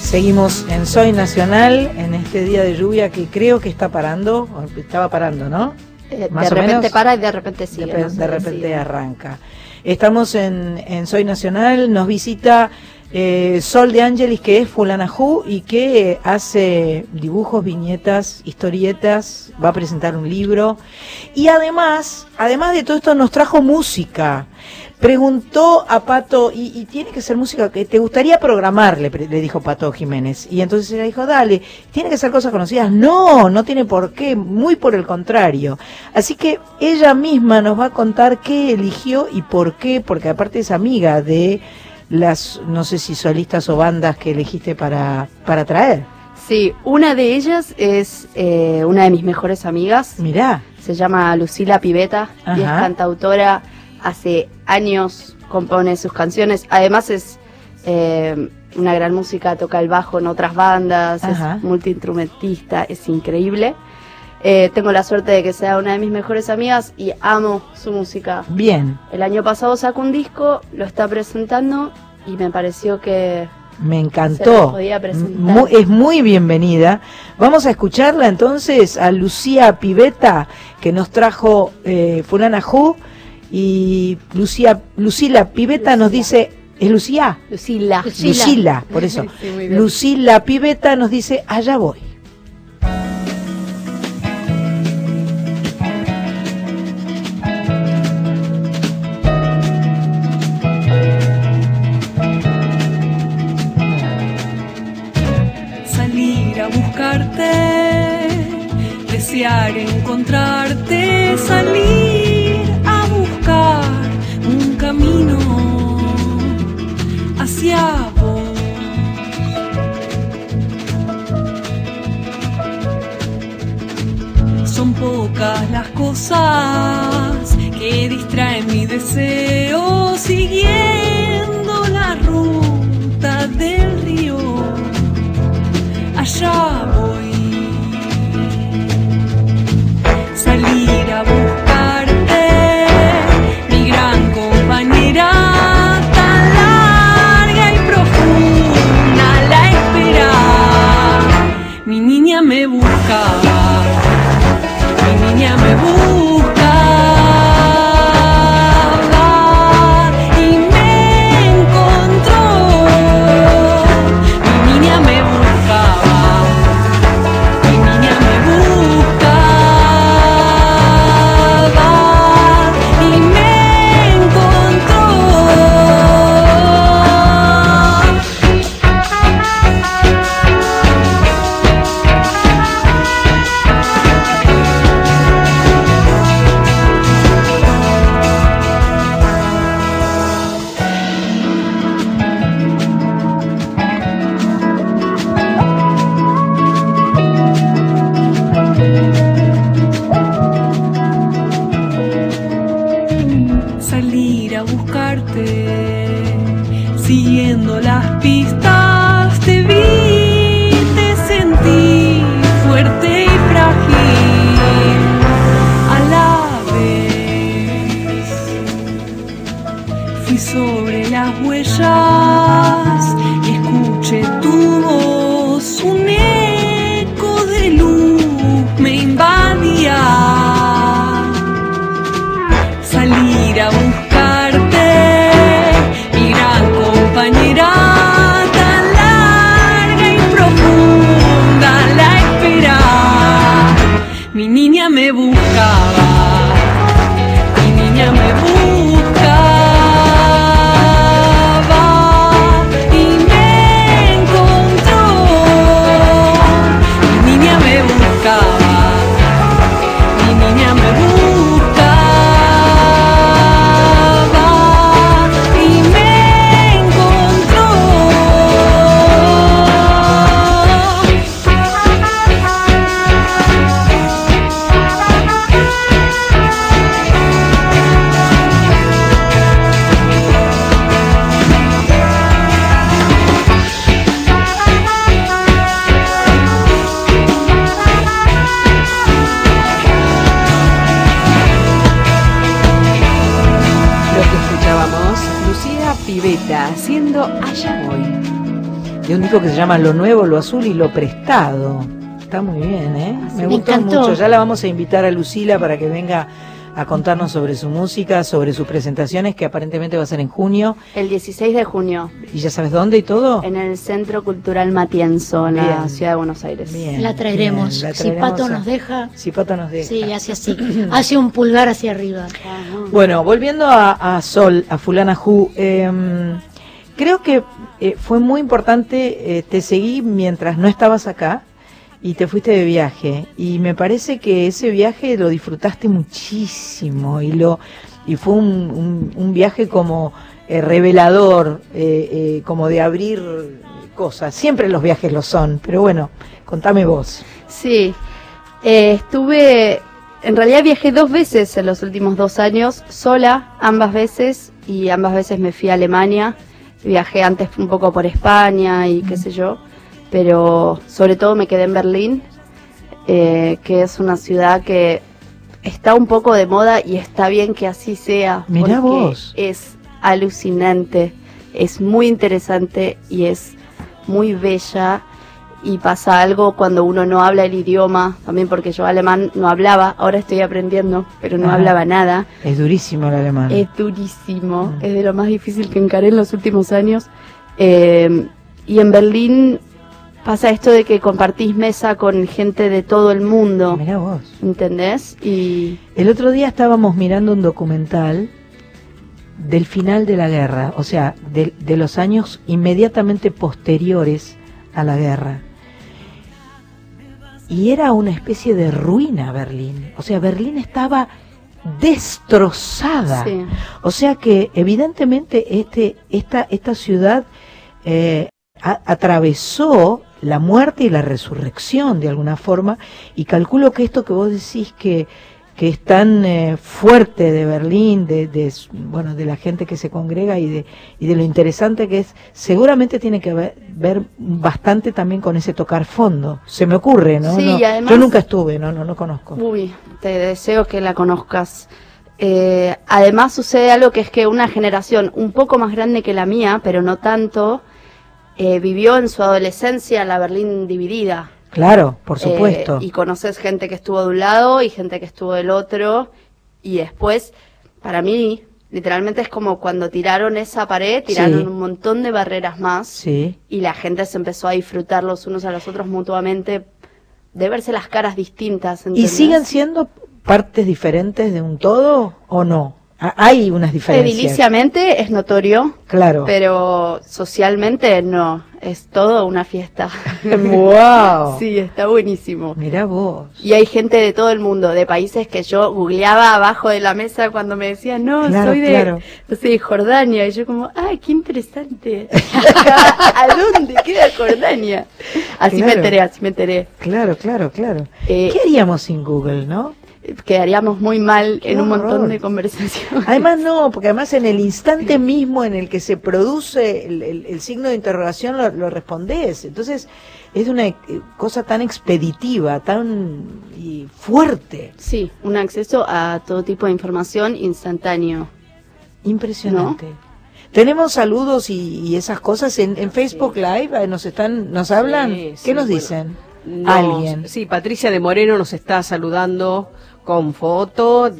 Seguimos en Soy Nacional en este día de lluvia que creo que está parando, o estaba parando, ¿no? Eh, Más de o repente menos. para y de repente sigue. de, repente sigue. arranca. Estamos en, en Soy Nacional, nos visita eh, Sol de Ángelis, que es Fulanajú y que hace dibujos, viñetas, historietas, va a presentar un libro. Y además, además de todo esto, nos trajo música. Preguntó a Pato, y, tiene que ser música que te gustaría programar, le, le dijo Pato Jiménez. Y entonces ella dijo, dale, tiene que ser cosas conocidas. No, no tiene por qué, muy por el contrario. Así que ella misma nos va a contar qué eligió y por qué, porque aparte es amiga de las, no sé si solistas o bandas que elegiste para, para traer. Sí, una de ellas es eh, una de mis mejores amigas. Mirá. Se llama Lucila Piveta y es cantautora. Hace años compone sus canciones. Además es eh, una gran música, toca el bajo en otras bandas, Ajá. es multiinstrumentista, es increíble. Eh, tengo la suerte de que sea una de mis mejores amigas y amo su música. Bien, El año pasado sacó un disco, lo está presentando y me pareció que me encantó. podía presentar. Es muy bienvenida. Vamos a escucharla entonces a Lucía Piveta, que nos trajo eh, Fulana Ju. Y Lucía, Lucila Piveta nos dice. ¿Es Lucía? Lucila. Lucila, por eso. Sí. Lucila Piveta nos dice, allá voy. Encontrarte, salir a buscar un camino hacia vos. Son pocas las cosas que distraen mi deseo siguiendo la ruta del río allá Azul y Lo Prestado. Está muy bien, ¿eh? Me, me gustó encantó. mucho. Ya la vamos a invitar a Lucila para que venga a contarnos sobre su música, sobre sus presentaciones, que aparentemente va a ser en junio. El 16 de junio, ¿Y ya sabes dónde y todo? en el Centro Cultural Matienzo, en la ciudad de Buenos Aires. Bien. La traeremos. Bien, la si Pato a- nos deja. Si Pato nos deja. Sí, hace así. hace un pulgar hacia arriba. Bueno, volviendo a, a Sol, a Fulana Ju, em, creo que eh, fue muy importante, eh, te seguí mientras no estabas acá y te fuiste de viaje y me parece que ese viaje lo disfrutaste muchísimo y lo y fue un, un- un viaje como eh, revelador, eh, como de abrir cosas. Siempre los viajes lo son, pero bueno, contame vos. Sí, estuve, en realidad viajé dos veces en los últimos dos años, sola, ambas veces, y ambas veces me fui a Alemania. Viajé antes un poco por España y qué sé yo, pero sobre todo me quedé en Berlín, eh, que es una ciudad que está un poco de moda y está bien que así sea. Mirá porque vos. Es alucinante, es muy interesante y es muy bella y pasa algo cuando uno no habla el idioma, también porque yo alemán no hablaba, ahora estoy aprendiendo, pero no hablaba nada. Es durísimo el alemán. Es durísimo, es de lo más difícil que encaré en los últimos años. Eh, y en Berlín pasa esto de que compartís mesa con gente de todo el mundo. Mirá vos. ¿Entendés? Y El otro día estábamos mirando un documental del final de la guerra, o sea, de, de los años inmediatamente posteriores a la guerra. Y era una especie de ruina Berlín. O sea, Berlín estaba destrozada. Sí. O sea que evidentemente este, esta, esta ciudad eh, a- atravesó la muerte y la resurrección de alguna forma y calculo que esto que vos decís que, que es tan eh, fuerte de Berlín, de, bueno, de la gente que se congrega y de, y de lo interesante que es, seguramente tiene que ver, ver bastante también con ese tocar fondo. Se me ocurre, ¿no? Sí, No, y además- Yo nunca estuve, no, no, no conozco. Uy, te deseo que la conozcas. Eh, además sucede algo que es que una generación un poco más grande que la mía, pero no tanto, eh, vivió en su adolescencia la Berlín dividida. Claro, por Eh, supuesto. y conoces gente que estuvo de un lado y gente que estuvo del otro. Y después, para mí, literalmente es como cuando tiraron esa pared, tiraron Sí. un montón de barreras más. Sí. Y la gente se empezó a disfrutar los unos a los otros mutuamente, de verse las caras distintas. ¿Y siguen siendo partes diferentes de un todo o no? Hay unas diferencias. Ediliciamente es notorio, Claro. pero socialmente no. Es todo una fiesta. Wow. Sí, está buenísimo. Mirá vos. Y hay gente de todo el mundo, de países que yo googleaba abajo de la mesa cuando me decían, no, Claro, soy de, claro. no sé, Jordania. Y yo como, ay, qué interesante. ¿A dónde queda Jordania? Así me enteré, así me enteré. Claro, claro, claro. Eh, ¿Qué haríamos sin Google, no? Quedaríamos muy mal Qué en un horror. montón de conversaciones. Además no, porque además en el instante mismo en el que se produce el, el- el signo de interrogación lo, lo respondés. Entonces es una eh, cosa tan expeditiva, tan y fuerte. Sí, un acceso a todo tipo de información instantáneo. Impresionante. Tenemos saludos y, y esas cosas en, en Facebook Live, eh, nos están, nos hablan, Sí, ¿qué nos bueno. dicen? Nos- Alguien. Sí, Patricia de Moreno nos está saludando con foto,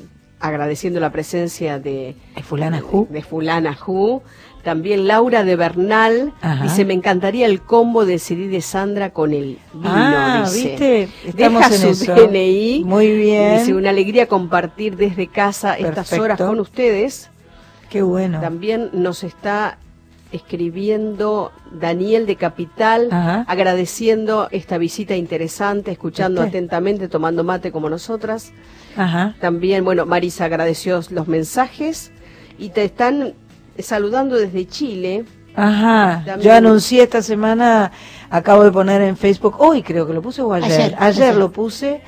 agradeciendo la presencia de, de Fulana Ju. De Fulana Ju. También Laura de Bernal Ajá. dice, me encantaría el combo de CD de Sandra con el vino, Ah, dice. ¿viste? Estamos Deja en su eso. DNI. Muy bien. Dice, una alegría compartir desde casa estas horas con ustedes. Qué bueno. También nos está escribiendo Daniel de Capital, Ajá. agradeciendo esta visita interesante, escuchando ¿Viste? atentamente, tomando mate como nosotras. Ajá. También, bueno, Marisa agradeció los mensajes y te están saludando desde Chile. Ajá, También- yo anuncié esta semana, acabo de poner en Facebook, hoy creo que lo puse o ayer, Ayer, ayer, ayer. lo puse.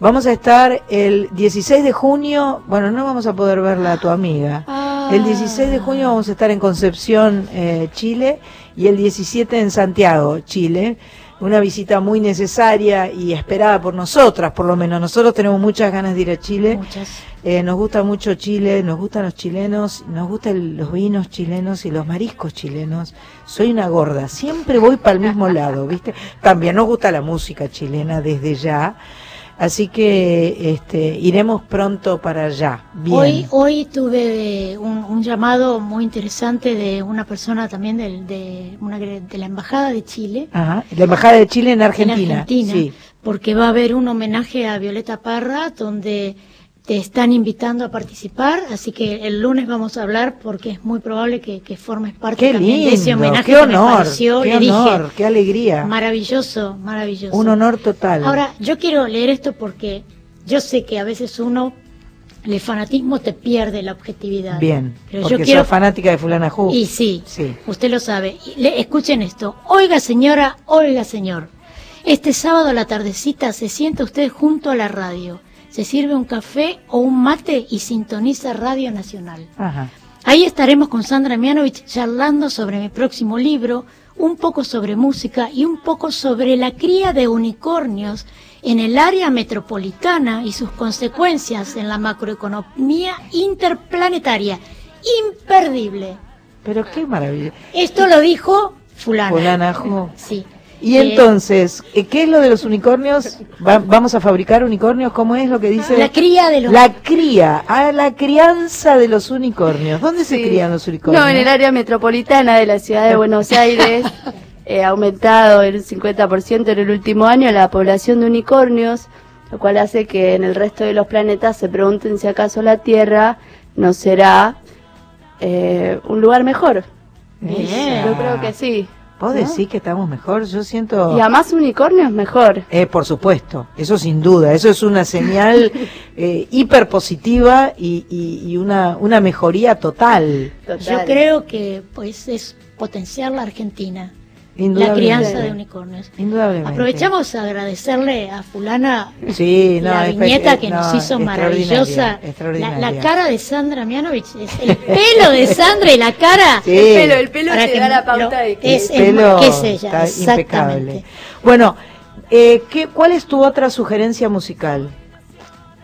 Vamos a estar el 16 de junio, bueno, no vamos a poder verla a tu amiga. El 16 de junio vamos a estar en Concepción, eh, Chile, y el 17 en Santiago, Chile. una visita muy necesaria y esperada por nosotras, por lo menos. Nosotros tenemos muchas ganas de ir a Chile. Eh, nos gusta mucho Chile, nos gustan los chilenos, nos gustan los vinos chilenos y los mariscos chilenos. Soy una gorda, siempre voy para el mismo lado, ¿viste? También nos gusta la música chilena desde ya. Así que este, iremos pronto para allá. Bien. Hoy, hoy tuve un, un llamado muy interesante de una persona también del- de, una, de la Embajada de Chile. Ajá. La Embajada de Chile en Argentina. En Argentina, Sí. porque va a haber un homenaje a Violeta Parra donde te están invitando a participar, así que el lunes vamos a hablar porque es muy probable que, que formes parte Qué también de ese lindo, homenaje qué que me honor, pareció, qué honor, dije, qué alegría. maravilloso, maravilloso. Un honor total. Ahora, yo quiero leer esto porque yo sé que a veces uno, el fanatismo te pierde la objetividad. Bien, Pero porque yo quiero sos fanática de fulana Ju. y sí, Sí. usted lo sabe. Le- escuchen esto. Oiga señora, oiga señor. Este sábado a la tardecita se sienta usted junto a la radio. Se sirve un café o un mate y sintoniza Radio Nacional. Ajá. Ahí estaremos con Sandra Mianovich charlando sobre mi próximo libro, un poco sobre música y un poco sobre la cría de unicornios en el área metropolitana y sus consecuencias en la macroeconomía interplanetaria. Imperdible. Pero qué maravilla. Esto lo dijo fulana. Fulana Ju. Sí. Y entonces, eh, ¿qué es lo de los unicornios? Va- ¿Vamos a fabricar unicornios? ¿Cómo es lo que dice? La cría de los... La cría, ah, la crianza de los unicornios. ¿Dónde se crían los unicornios? No, en el área metropolitana de la ciudad de Buenos Aires eh, ha aumentado el 50% en el último año la población de unicornios, lo cual hace que en el resto de los planetas se pregunten si acaso la Tierra no será eh, un lugar mejor. Yo creo que sí. ¿Vos ¿no? decís que estamos mejor? Yo siento... Y además unicornio es mejor. Eh, por supuesto, eso sin duda, eso es una señal eh, hiper positiva y, y- y una, una mejoría total. Yo creo que pues es potenciar la Argentina, la crianza de unicornios. Indudablemente. Aprovechamos a agradecerle a fulana Sí, no, la viñeta que no, nos hizo maravillosa. extraordinaria. La, la cara de Sandra Mianovich, es el pelo de Sandra y la cara. Sí. El pelo, el pelo te da la lo- pauta de que es, El es- pelo que es ella, está exactamente. impecable. Bueno, eh, ¿qué, ¿cuál es tu otra sugerencia musical?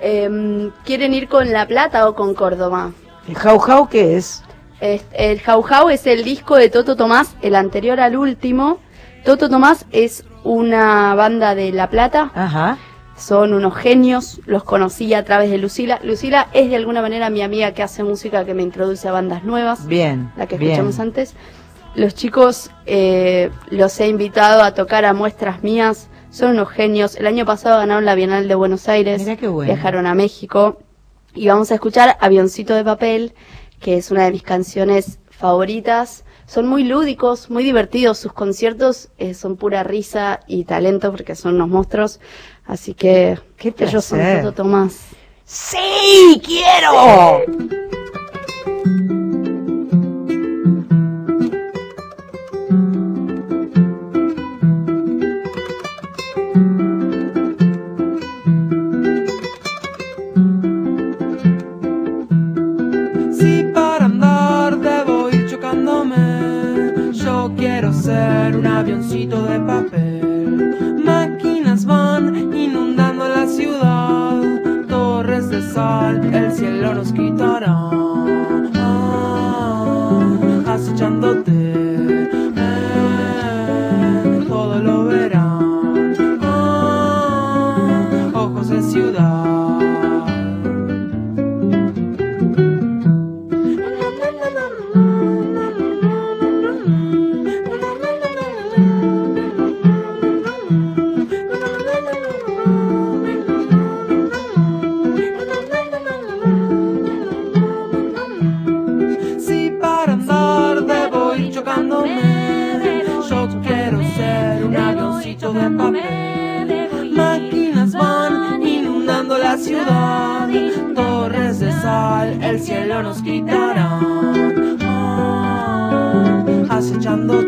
Em, ¿Quieren ir con La Plata o con Córdoba? ¿El Jau Jau qué es? Es- el Jau Jau es el disco de Toto Tomás, el anterior al último. Toto Tomás es una banda de La Plata. Ajá. Son unos genios, los conocí a través de Lucila. Lucila es de alguna manera mi amiga que hace música que me introduce a bandas nuevas, Bien. la que bien. escuchamos antes. Los chicos eh, los he invitado a tocar a muestras mías, son unos genios. El año pasado ganaron la Bienal de Buenos Aires, Mirá qué bueno. viajaron a México y vamos a escuchar Avioncito de Papel, que es una de mis canciones favoritas. Son muy lúdicos, muy divertidos. Sus conciertos eh, son pura risa y talento porque son unos monstruos. Así que Qué ellos son. Toto Tomás. ¡Sí! ¡Quiero! El cielo nos quitará. El cielo nos quitará. Ah, acechándote,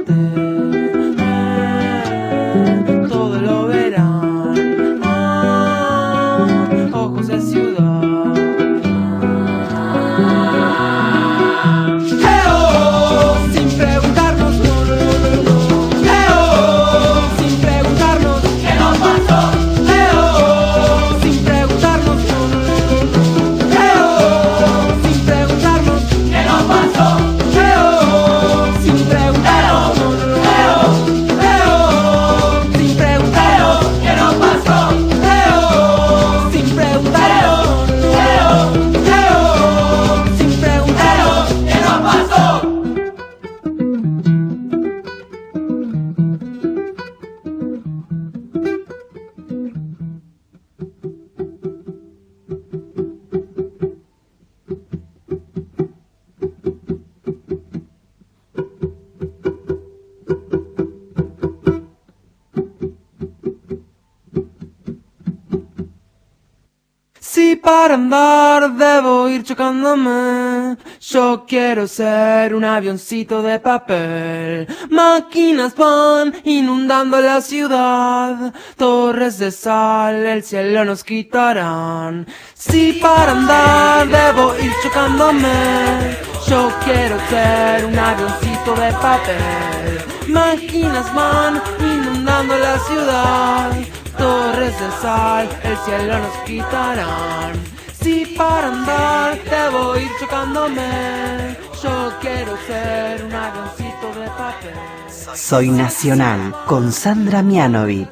debo ir chocándome. Yo quiero ser un avioncito de papel. Máquinas van inundando la ciudad. Torres de sal, el cielo nos quitarán. Si para andar debo ir chocándome. Yo quiero ser un avioncito de papel. Máquinas van inundando la ciudad. Torres de sal, el cielo nos quitarán. Si para andar debo ir chocándome. Yo quiero ser un avioncito de papel. Soy Nacional con Sandra Mianovi.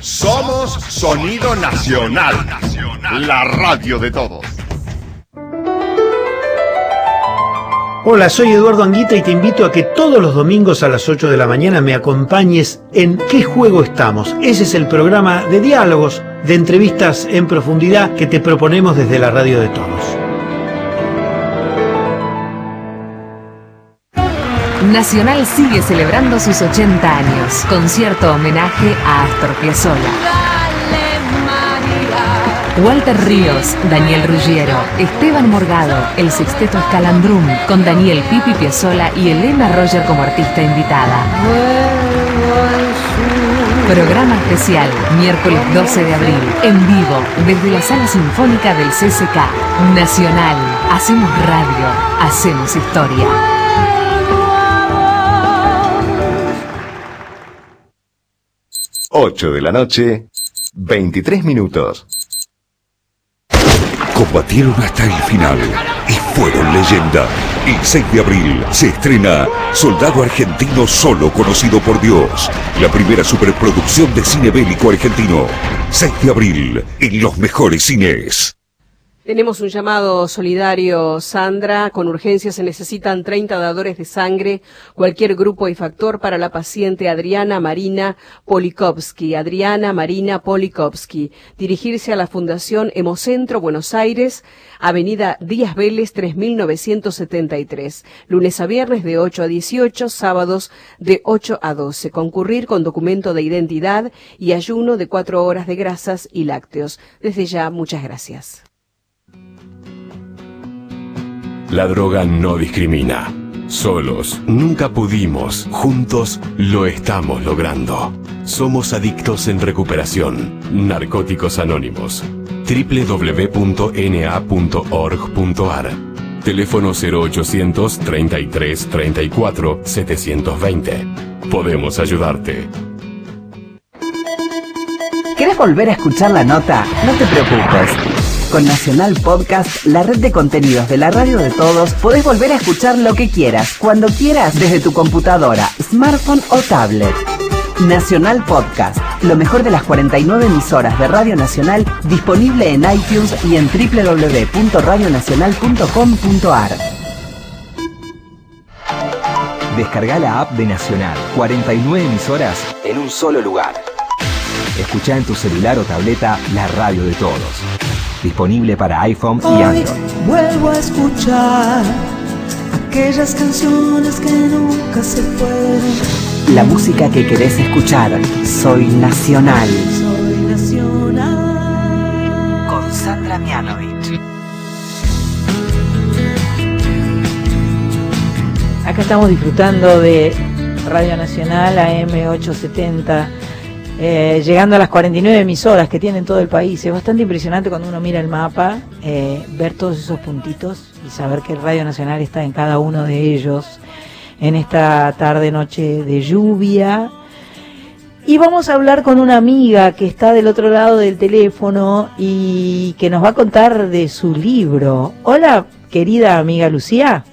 Somos Sonido Nacional, la radio de todos. Hola, soy Eduardo Anguita y te invito a que todos los domingos a las 8 de la mañana me acompañes en ¿Qué juego estamos? Ese es el programa de diálogos, de entrevistas en profundidad que te proponemos desde la radio de todos. Nacional sigue celebrando sus 80 años. Concierto homenaje a Astor Piazzolla. Walter Ríos, Daniel Ruggiero, Esteban Morgado, el Sexteto Escalandrum, con Daniel Pipi Piazzolla y Elena Roger como artista invitada. Programa especial, miércoles 12 de abril, en vivo, desde la Sala Sinfónica del CCK. Nacional, hacemos radio, hacemos historia. Ocho de la noche, 23 minutos. Combatieron hasta el final y fueron leyenda. El 6 de abril se estrena Soldado Argentino Solo Conocido por Dios, la primera superproducción de cine bélico argentino. 6 de abril en los mejores cines. Tenemos un llamado solidario, Sandra. Con urgencia se necesitan 30 dadores de sangre, cualquier grupo y factor para la paciente Adriana Marina Polikovsky. Adriana Marina Polikovsky. Dirigirse a la Fundación Hemocentro Buenos Aires, Avenida Díaz Vélez 3973. Lunes a viernes de 8 a 18, sábados de 8 a 12. Concurrir con documento de identidad y ayuno de 4 horas de grasas y lácteos. Desde ya, muchas gracias. La droga no discrimina. Solos nunca pudimos, juntos lo estamos logrando. Somos adictos en recuperación. Narcóticos Anónimos. www.na.org.ar Teléfono 0800 33 34 720. Podemos ayudarte. ¿Querés volver a escuchar la nota? No te preocupes. Con Nacional Podcast, la red de contenidos de la radio de todos, podés volver a escuchar lo que quieras, cuando quieras, desde tu computadora, smartphone o tablet. Nacional Podcast, lo mejor de las 49 emisoras de Radio Nacional, disponible en iTunes y en www.radionacional.com.ar. Descarga la app de Nacional. 49 emisoras en un solo lugar. Escucha en tu celular o tableta la radio de todos. Disponible para iPhone y Android. vuelvo a escuchar aquellas canciones que nunca se fueron. La música que querés escuchar, soy Nacional. Soy nacional. Con Sandra Mianovich. Acá estamos disfrutando de Radio Nacional AM870, eh, llegando a las 49 emisoras que tienen todo el país. Es bastante impresionante cuando uno mira el mapa, eh, ver todos esos puntitos y saber que Radio Nacional está en cada uno de ellos en esta tarde, noche de lluvia. Y vamos a hablar con una amiga que está del otro lado del teléfono y que nos va a contar de su libro. Hola, querida amiga Lucía.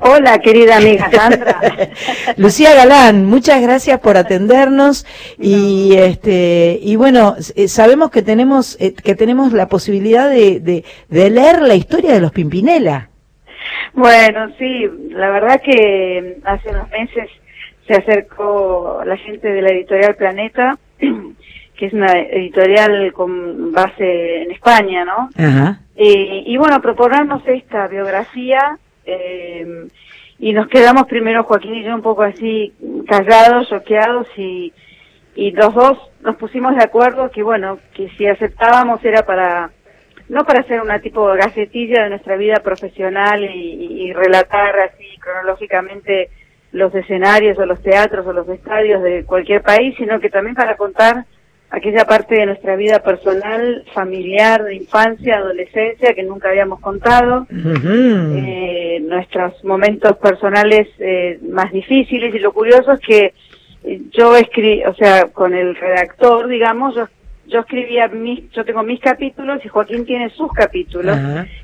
Hola, querida amiga Sandra. Lucía Galán, muchas gracias por atendernos y este y bueno eh, sabemos que tenemos eh, que tenemos la posibilidad de, de, de leer la historia de los Pimpinela. Bueno, sí, la verdad que hace unos meses se acercó la gente de la editorial Planeta, que es una editorial con base en España, ¿no? Ajá. Eh, y bueno, proponernos esta biografía eh, y nos quedamos primero Joaquín y yo un poco así callados, choqueados y, y los dos nos pusimos de acuerdo que bueno, que si aceptábamos era para no para hacer una tipo de gacetilla de nuestra vida profesional y, y relatar así cronológicamente los escenarios o los teatros o los estadios de cualquier país, sino que también para contar aquella parte de nuestra vida personal, familiar, de infancia, adolescencia, que nunca habíamos contado, eh, nuestros momentos personales eh, más difíciles, y lo curioso es que yo escribí, o sea, con el redactor, digamos, yo, yo escribía mis, yo tengo mis capítulos y Joaquín tiene sus capítulos,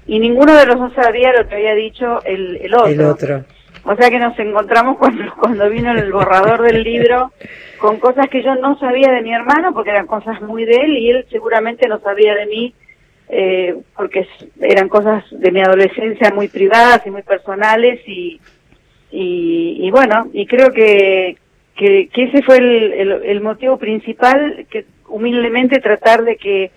y ninguno de los dos sabía lo que había dicho el, el otro. El otro. O sea que nos encontramos cuando, cuando vino el borrador del libro con cosas que yo no sabía de mi hermano porque eran cosas muy de él y él seguramente no sabía de mí eh, porque eran cosas de mi adolescencia muy privadas y muy personales y, y, y bueno, y creo que, que, que ese fue el, el, el motivo principal, que humildemente tratar de que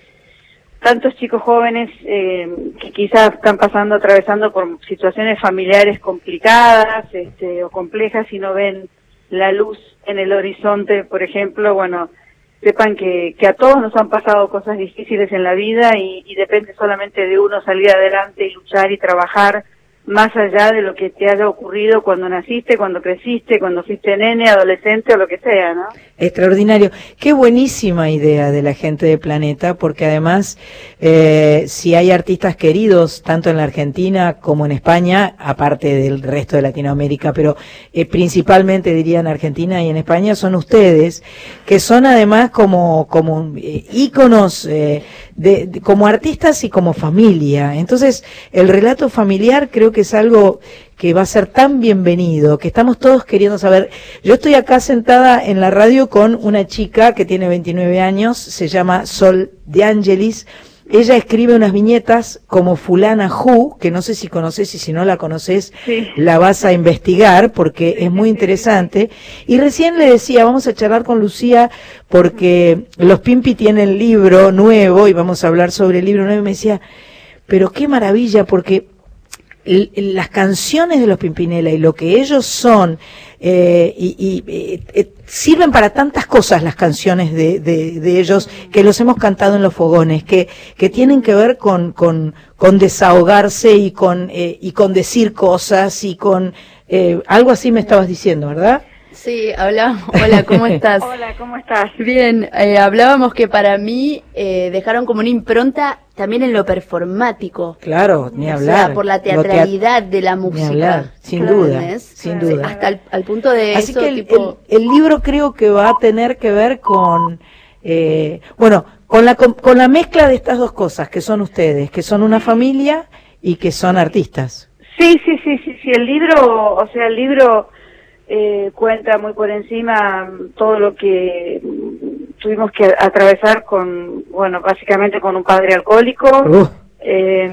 tantos chicos jóvenes eh, que quizás están pasando, atravesando por situaciones familiares complicadas este, o complejas y no ven la luz en el horizonte, por ejemplo, bueno, sepan que, que a todos nos han pasado cosas difíciles en la vida y, y depende solamente de uno salir adelante y luchar y trabajar más allá de lo que te haya ocurrido cuando naciste, cuando creciste, cuando fuiste nene, adolescente o lo que sea, ¿no? Extraordinario. Qué buenísima idea de la gente de Planeta, porque además, eh, si hay artistas queridos, tanto en la Argentina como en España, aparte del resto de Latinoamérica, pero eh, principalmente diría en Argentina y en España, son ustedes, que son además como, como eh, íconos eh, de, de- como artistas y como familia. Entonces, el relato familiar creo que es algo que va a ser tan bienvenido, que estamos todos queriendo saber. Yo estoy acá sentada en la radio con una chica que tiene 29 años, se llama Sol de Angelis. Ella escribe unas viñetas como fulana Who, que no sé si conoces y si no la conoces, Sí. la vas a investigar porque es muy interesante. Y recién le decía, vamos a charlar con Lucía porque los Pimpi tienen libro nuevo y vamos a hablar sobre el libro nuevo y me decía, pero qué maravilla porque las canciones de los Pimpinela y lo que ellos son eh, y, y, eh, eh, sirven para tantas cosas las canciones de, de, de ellos que los hemos cantado en los fogones que, que tienen que ver con, con, con desahogarse y con, eh, y con decir cosas y con eh, algo así me estabas diciendo, ¿verdad? Sí, hablábamos. Hola, ¿cómo estás? Hola, ¿cómo estás? Bien, eh, hablábamos que para mí eh, dejaron como una impronta también en lo performático. Claro, ni O hablar. sea, por la teatralidad de la Ni música. hablar, sin Claro, duda, sin Sí, duda. Hasta el, al punto de Así eso, que el, tipo... el- el libro creo que va a tener que ver con, eh, bueno, con la, con, con la mezcla de estas dos cosas, que son ustedes, que son una familia y que son artistas. Sí, sí, sí, sí, sí, el libro, o sea, el libro eh, cuenta muy por encima mm, todo lo que mm, tuvimos que atravesar con, bueno, básicamente con un padre alcohólico Uh. eh,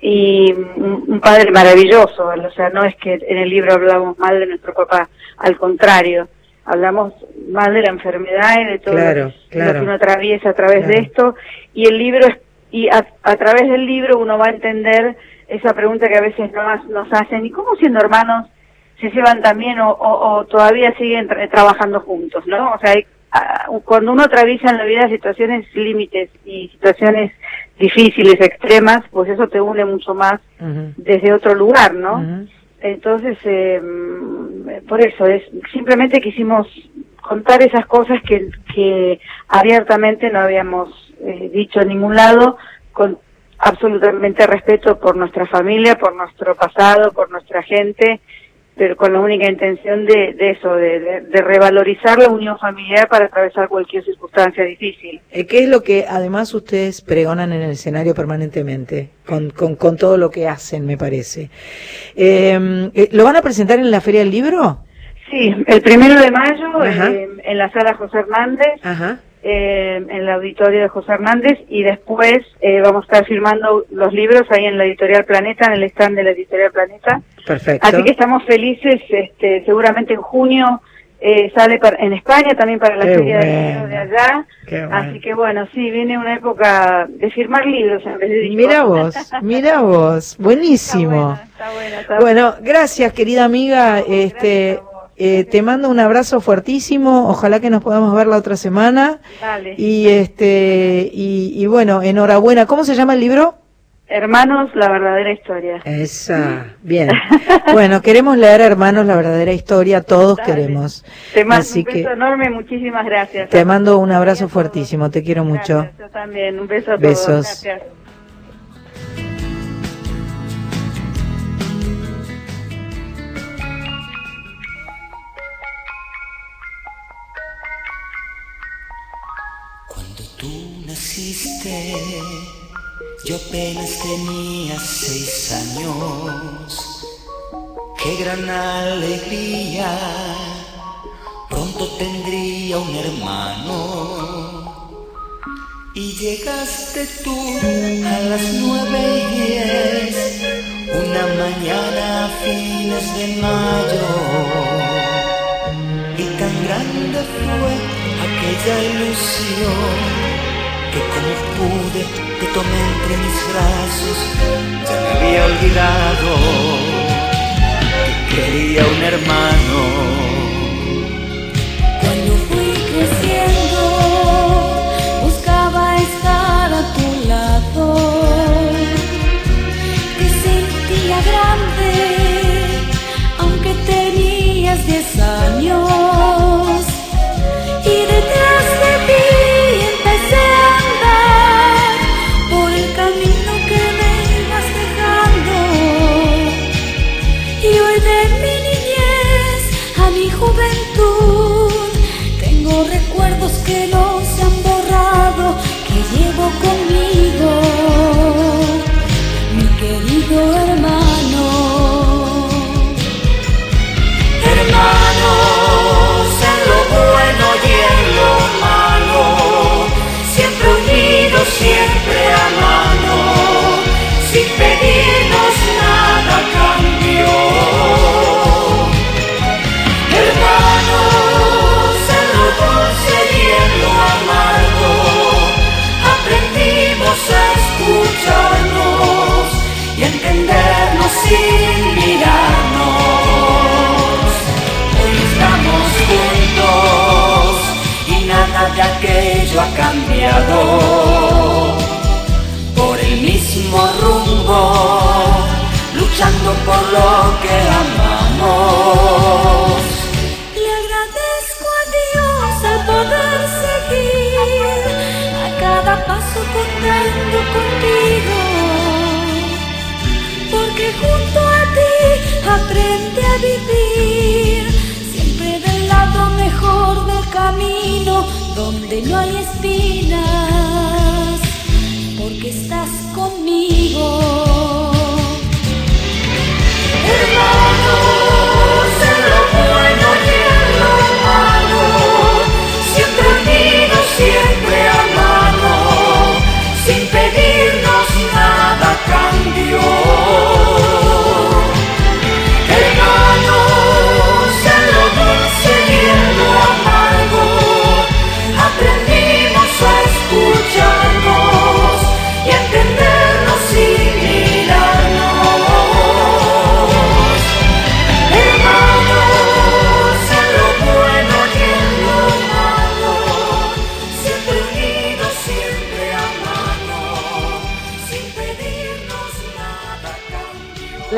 y un, un padre maravilloso, o sea, no es que en el libro hablamos mal de nuestro papá, al contrario, hablamos mal de la enfermedad y de todo Claro, lo, que, claro. lo que uno atraviesa a través de esto y el libro es- y a, a través del libro uno va a entender esa pregunta que a veces nos, nos hacen, ¿y cómo siendo hermanos se llevan también o, o- o todavía siguen tra- trabajando juntos, ¿no? O sea, hay- a- cuando uno atraviesa en la vida situaciones límites y situaciones difíciles, extremas, pues eso te une mucho más desde otro lugar, ¿no? Entonces, eh, por eso, es simplemente quisimos contar esas cosas que, que abiertamente no habíamos eh, dicho en ningún lado, con absolutamente respeto por nuestra familia, por nuestro pasado, por nuestra gente, pero con la única intención de, de eso, de, de- de revalorizar la unión familiar para atravesar cualquier circunstancia difícil. Eh, ¿Qué es lo que además ustedes pregonan en el escenario permanentemente, con, con, con todo lo que hacen, me parece? Eh, eh, ¿Lo van a presentar en la Feria del Libro? Sí, el primero de mayo eh, en la sala José Hernández, Ajá. Eh, en el auditorio de José Hernández y después eh, vamos a estar firmando los libros ahí en la editorial Planeta, en el stand de la editorial Planeta. Perfecto. Así que estamos felices, este, seguramente en junio eh, sale para- en España también para la Qué feria de bueno. libros de allá. Qué bueno. Así que bueno, sí, viene una época de firmar libros en vez de. Mira vos, mira vos, buenísimo. Está buena, está Bueno, gracias querida amiga. Este, eh, te mando un abrazo fuertísimo. Ojalá que nos podamos ver la otra semana. Dale. Y este y, y bueno, enhorabuena. ¿Cómo se llama el libro? Hermanos, la verdadera historia. Esa, bien. Bueno, queremos leer, hermanos, la verdadera historia, todos queremos. Te mando Así un beso que enorme, muchísimas gracias. te mando un abrazo fuertísimo, te quiero mucho. Yo también, un beso a todos. Besos. Gracias. Yo apenas tenía seis años. Qué gran alegría, pronto tendría un hermano. Y llegaste tú a las nueve y diez, una mañana a fines de mayo. Y tan grande fue aquella ilusión que como pude te tomé entre mis brazos, ya me había olvidado que quería un hermano. Cuando fui creciendo, buscaba estar a tu lado. Te sentía grande, cambiado. Por el mismo rumbo, luchando por lo que amamos. Le agradezco a Dios el poder seguir a cada paso contando contigo. Porque junto a ti aprende a vivir, siempre del lado mejor del camino, donde no hay espinas, porque estás conmigo.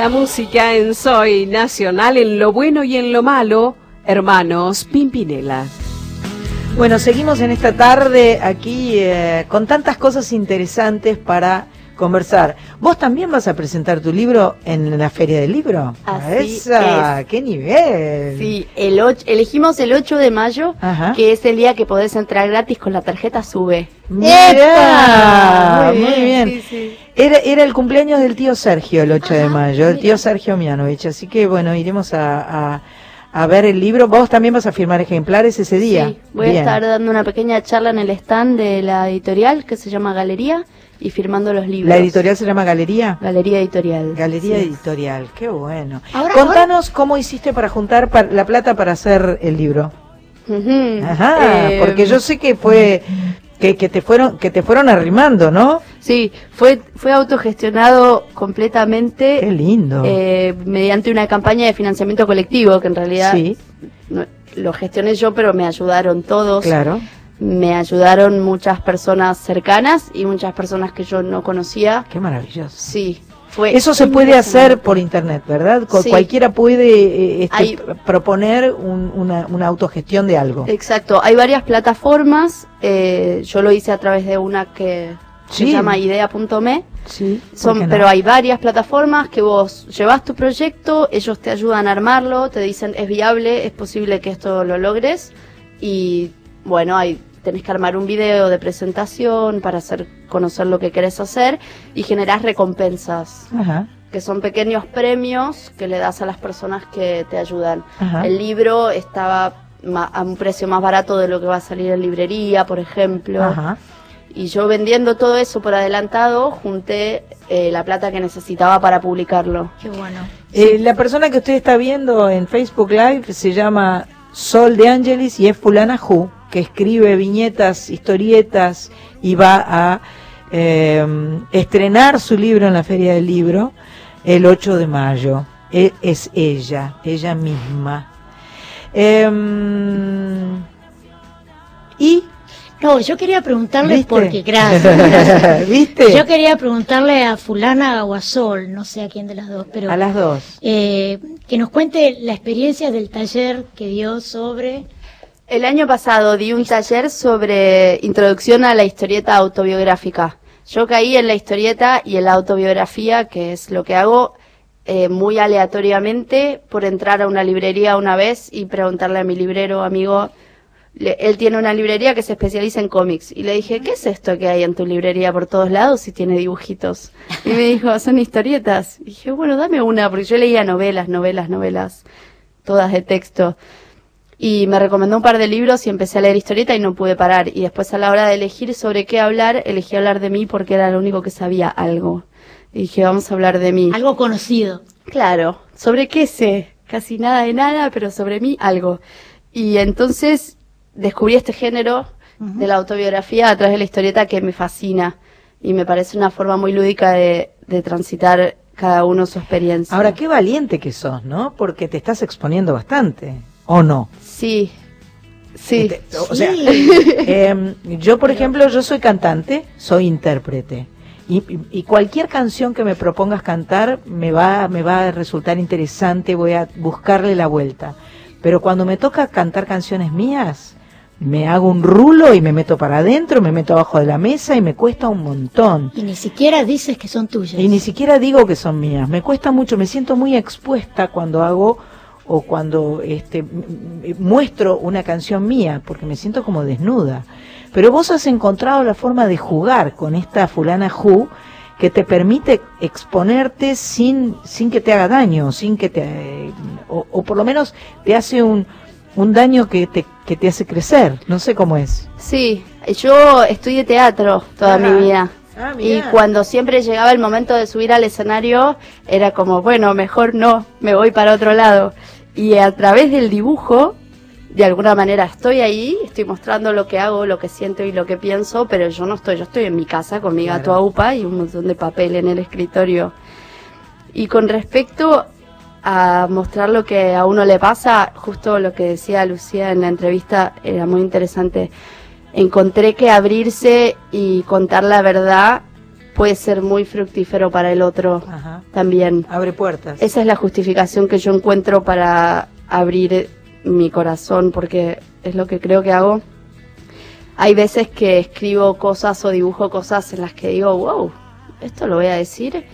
La música en Soy Nacional, en lo bueno y en lo malo, hermanos Pimpinela. Bueno, seguimos en esta tarde aquí eh, con tantas cosas interesantes para conversar. ¿Vos también vas a presentar tu libro en la Feria del Libro? Así ¡Esa! es. ¡Qué nivel! Sí, el och- elegimos el 8 de mayo, Ajá. que es el día que podés entrar gratis con la tarjeta SUBE. ¡Mirá! Muy Muy bien, bien. Era, era el cumpleaños del tío Sergio el 8 de mayo, el tío Sergio Mianovich. Así que bueno, iremos a, a, a ver el libro. Vos también vas a firmar ejemplares ese día. Sí, voy Bien. a estar dando una pequeña charla en el stand de la editorial que se llama Galería y firmando los libros. ¿La editorial se llama Galería? Galería Editorial. Galería sí. Editorial, qué bueno. Ahora- Contanos cómo hiciste para juntar la plata para hacer el libro. Ajá, Eh, porque yo sé que fue que, que te fueron que te fueron arrimando, ¿no? Sí, fue, fue autogestionado completamente. Qué lindo. eh, mediante una campaña de financiamiento colectivo, que en realidad Sí. lo gestioné yo, pero me ayudaron todos. Claro. Me ayudaron muchas personas cercanas y muchas personas que yo no conocía. Qué maravilloso. Sí, fue. Eso se puede hacer por internet, ¿verdad? Sí. Cualquiera puede eh, este, Hay- proponer un- una, una autogestión de algo. Exacto, hay varias plataformas. eh, yo lo hice a través de una que Sí. se llama idea.me. Sí, Son, pero hay varias plataformas que vos llevas tu proyecto, ellos te ayudan a armarlo, te dicen es viable, es posible que esto lo logres y bueno, hay tenés que armar un video de presentación para hacer conocer lo que querés hacer y generás recompensas Ajá. que son pequeños premios que le das a las personas que te ayudan. Ajá. El libro estaba ma- a un precio más barato de lo que va a salir en librería, por ejemplo. Ajá. Y yo vendiendo todo eso por adelantado, junté eh, la plata que necesitaba para publicarlo. Qué bueno. Eh, la persona que usted está viendo en Facebook Live se llama Sol de Angelis y es Fulana Ju, que escribe viñetas, historietas y va a eh, estrenar su libro en la Feria del Libro el 8 de mayo. E- es ella, ella misma. Em, y No, yo quería preguntarle ¿Viste? porque, gracias. ¿Viste? Yo quería preguntarle a fulana o a Sol, no sé a quién de las dos, pero a las dos. eh, que nos cuente la experiencia del taller que dio sobre El año pasado di un taller sobre introducción a la historieta autobiográfica. Yo caí en la historieta y en la autobiografía, que es lo que hago eh, muy aleatoriamente por entrar a una librería una vez y preguntarle a mi librero amigo, le- él tiene una librería que se especializa en cómics y le dije, ¿qué es esto que hay en tu librería por todos lados y tiene dibujitos? Y me dijo, son historietas. Y dije, bueno, dame una, porque yo leía novelas, novelas, novelas, todas de texto. Y me recomendó un par de libros y empecé a leer historieta y no pude parar. Y después a la hora de elegir sobre qué hablar, elegí hablar de mí porque era lo único que sabía algo. Y dije, vamos a hablar de mí. algo conocido. Claro, ¿sobre qué sé? Casi nada de nada, pero sobre mí algo. Y entonces descubrí este género de la autobiografía a través de la historieta que me fascina y me parece una forma muy lúdica de, de transitar cada uno su experiencia. Ahora, qué valiente que sos, ¿no? Porque te estás exponiendo bastante, ¿o no? Sí, sí. Este, O sea, em, yo, por ejemplo, yo soy cantante, soy intérprete. Y, y- y cualquier canción que me propongas cantar me va, me va a resultar interesante, voy a buscarle la vuelta. Pero cuando me toca cantar canciones mías, me hago un rulo y me meto para adentro, me meto abajo de la mesa y me cuesta un montón. Y ni siquiera dices que son tuyas. Y ni siquiera digo que son mías. Me cuesta mucho, me siento muy expuesta cuando hago o cuando este, muestro una canción mía, porque me siento como desnuda. Pero vos has encontrado la forma de jugar con esta fulana Ju que te permite exponerte sin, sin que te haga daño, sin que te, o, o por lo menos te hace un, un daño que te, que te hace crecer. No sé cómo es. Sí, yo estudié teatro toda mi vida. Ah, y cuando siempre llegaba el momento de subir al escenario, era como, bueno, mejor no, me voy para otro lado. Y a través del dibujo, de alguna manera estoy ahí, estoy mostrando lo que hago, lo que siento y lo que pienso, pero yo no estoy, yo estoy en mi casa con mi gato Claro. aupa y un montón de papel en el escritorio. Y con respecto a mostrar lo que a uno le pasa, justo lo que decía Lucía en la entrevista era muy interesante. Encontré que abrirse y contar la verdad puede ser muy fructífero para el otro Ajá. también. Abre puertas. Esa es la justificación que yo encuentro para abrir mi corazón, porque es lo que creo que hago. Hay veces que escribo cosas o dibujo cosas en las que digo, wow, esto lo voy a decir.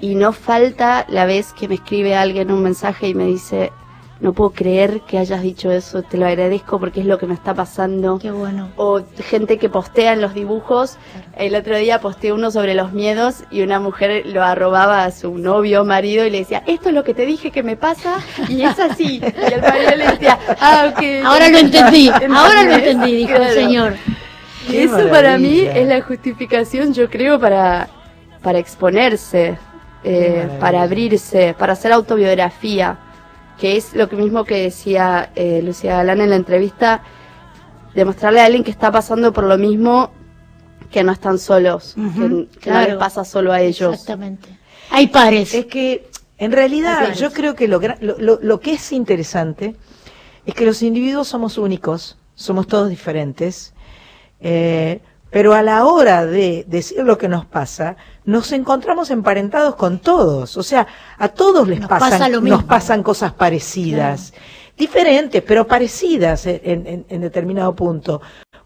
Y no falta la vez que me escribe alguien un mensaje y me dice, no puedo creer que hayas dicho eso, te lo agradezco porque es lo que me está pasando. Qué bueno. O gente que postea en los dibujos. El otro día posteé uno sobre los miedos y una mujer lo arrobaba a su novio, marido, y le decía, esto es lo que te dije que me pasa y es así. Y el marido le decía, ah, ok. Ahora lo entendí, ahora lo entendí, dijo el señor. Qué Eso para mí es la justificación, yo creo, para, para exponerse, eh, para abrirse, para hacer autobiografía, que es lo mismo que decía eh, Lucía Galán en la entrevista. demostrarle a alguien que está pasando por lo mismo que no están solos, que, que no les pasa solo a ellos. Exactamente. Hay pares. Es que, en realidad, yo creo que lo, lo- lo que es interesante es que los individuos somos únicos, somos todos diferentes, eh, pero a la hora de decir lo que nos pasa, nos encontramos emparentados con todos. O sea, a todos les Nos pasan, pasa lo nos pasan cosas parecidas, diferentes, pero parecidas en, en- en determinado punto.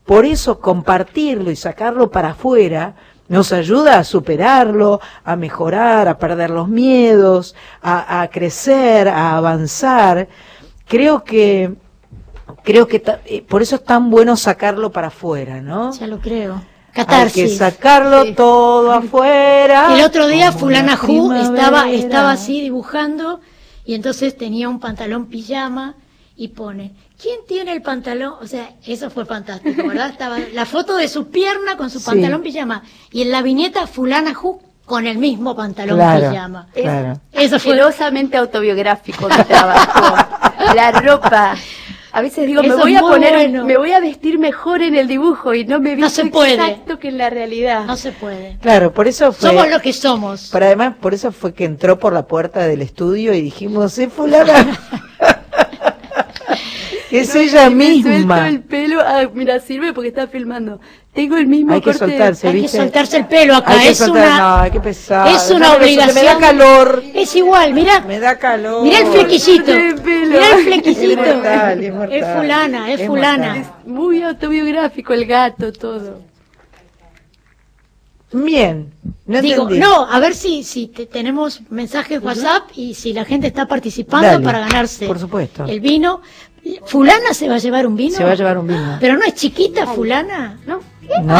Por eso compartirlo y sacarlo para afuera nos ayuda a superarlo, a mejorar, a perder los miedos, a, a crecer, a avanzar. Creo que creo que eh, por eso es tan bueno sacarlo para afuera, ¿no? Ya lo creo. Hay que sacarlo todo afuera. El otro día fulana la Ju estaba, estaba así dibujando y entonces tenía un pantalón pijama y pone, ¿quién tiene el pantalón? O sea, eso fue fantástico, ¿verdad? Estaba la foto de su pierna con su Sí. pantalón pijama y en la viñeta fulana Ju con el mismo pantalón Claro, pijama. claro. Eso fue Asquerosamente autobiográfico mi trabajo. la ropa. A veces digo, me voy a poner, bueno. me voy a vestir mejor en el dibujo y no me No visto se puede. exacto que en la realidad. No se puede. Claro, por eso fue. Somos lo que somos. Pero además, por eso fue que entró por la puerta del estudio y dijimos, es fulana. es No, ella y me ah, mira, sirve porque está filmando. Tengo el mismo Hay que corte. soltarse, Hay que soltarse el pelo acá. Hay que es soltar- una, no, qué pesado. es una Déjamelo, obligación. Me da calor. Es igual, mira. Me da calor. Mira el flequillito. Mira el flequillito. Es mortal, es mortal. Es fulana, es, Es fulana. mortal. Muy autobiográfico el gato, todo. Bien. No Digo, entendí. no, a ver si, si te- tenemos mensajes WhatsApp y si la gente está participando Dale, para ganarse Por supuesto. el vino. ¿Fulana se va a llevar un vino? Se va a llevar un vino. ¿Pero no es chiquita fulana? No. No,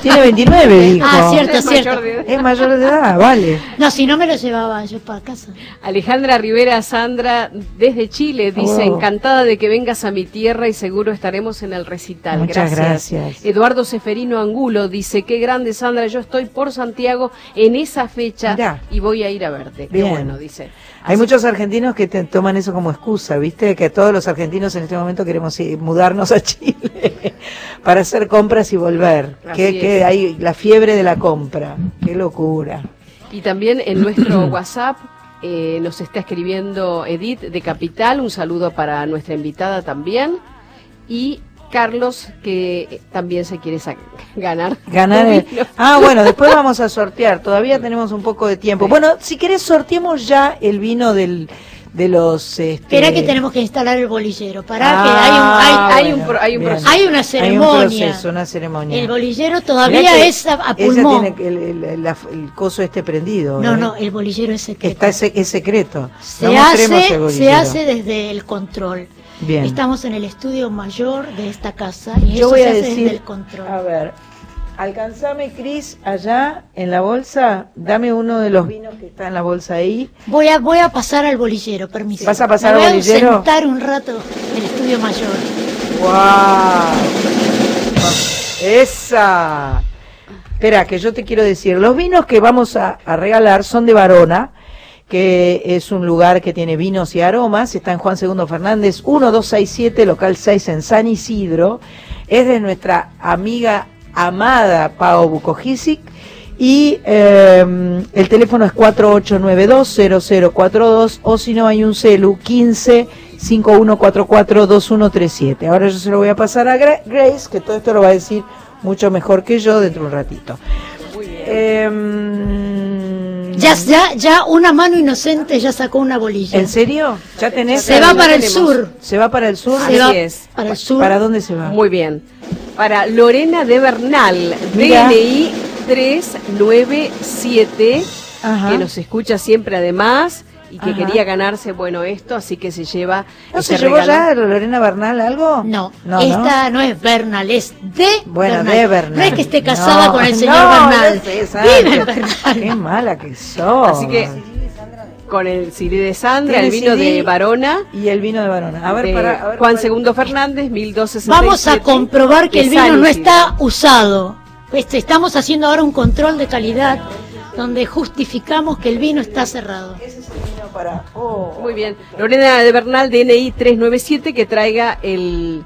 tiene 29, dijo. Ah, cierto, Es cierto. mayor de edad. Es mayor de edad, vale. No, si no me lo llevaba yo para casa. Alejandra Rivera Sandra desde Chile dice Oh. encantada de que vengas a mi tierra y seguro estaremos en el recital. Muchas gracias. Eduardo Seferino Angulo dice qué grande Sandra, yo estoy por Santiago en esa fecha Mirá. y voy a ir a verte. Qué Bien. bueno, dice. Hay muchos argentinos que te toman eso como excusa, ¿viste? Que todos los argentinos en este momento queremos ir- mudarnos a Chile para hacer compras y volver. Que, que hay la fiebre de la compra. Qué locura. Y también en nuestro WhatsApp eh, nos está escribiendo Edith de Capital, un saludo para nuestra invitada también. Y Carlos, que también se quiere sa- ganar. Ganar el-. Ah, bueno, después vamos a sortear. Todavía tenemos un poco de tiempo. Bueno, si querés sorteemos ya el vino del de los este... Espera que tenemos que instalar el bolillero. Pará, Ah, que hay un, hay, hay bueno, un, pro- hay un proceso. hay una Hay ceremonia. un proceso, una ceremonia. El bolillero todavía es a, a ella tiene el, el- el- la- el coso este prendido. No, ¿eh? no, el bolillero es secreto. Está ese, es secreto. se, No mostremos el hace, se hace desde el control. Bien. Estamos en el estudio mayor de esta casa y Yo eso voy se a hace decir, desde el control. a ver, alcanzame Cris allá en la bolsa, dame uno de los vinos que está en la bolsa ahí. Voy a, voy a pasar al bolillero, permiso. ¿Vas a pasar Me al voy bolillero? a sentar un rato en el estudio mayor. ¡Wow! ¡Esa! Espera, que yo te quiero decir, los vinos que vamos a, a regalar son de Varona, que es un lugar que tiene vinos y aromas, está en Juan Segundo Fernández 1267, local 6 en San Isidro, es de nuestra amiga amada Pao Bukojisic, y eh, el teléfono es 4892-0042 o si no hay un celu 15 5144 2137. Ahora yo se lo voy a pasar a Gra- Grace, que todo esto lo va a decir mucho mejor que yo dentro de un ratito. Em, Ya, ya, ya una mano inocente ya sacó una bolilla. ¿En serio? ¿Ya tenés? Se va para el tenemos. sur. ¿Se va para el sur? Se va es. para el sur. ¿Para dónde se va? Muy bien. Para Lorena de Bernal, Mira. DNI 397, Ajá. que nos escucha siempre además y que Ajá. quería ganarse, bueno, esto, así que se lleva ¿No ese se llevó regalo. ya Lorena Bernal algo? No, no, esta no. es Bernal, es de Bueno, Bernal. de Bernal. No es que esté casada No, con el señor no, Bernal. Vive. Qué mala que sos. Así que con el CD de Sandra, el vino CD de Varona, Y el vino de Varona. A ver, de para, a ver, Juan para- Segundo Fernández, 1267. Vamos a comprobar que el vino no está usado. Este, estamos haciendo ahora un control de calidad donde justificamos que el vino está cerrado. para. Oh. Muy bien. Lorena de Bernal, DNI 397, que traiga el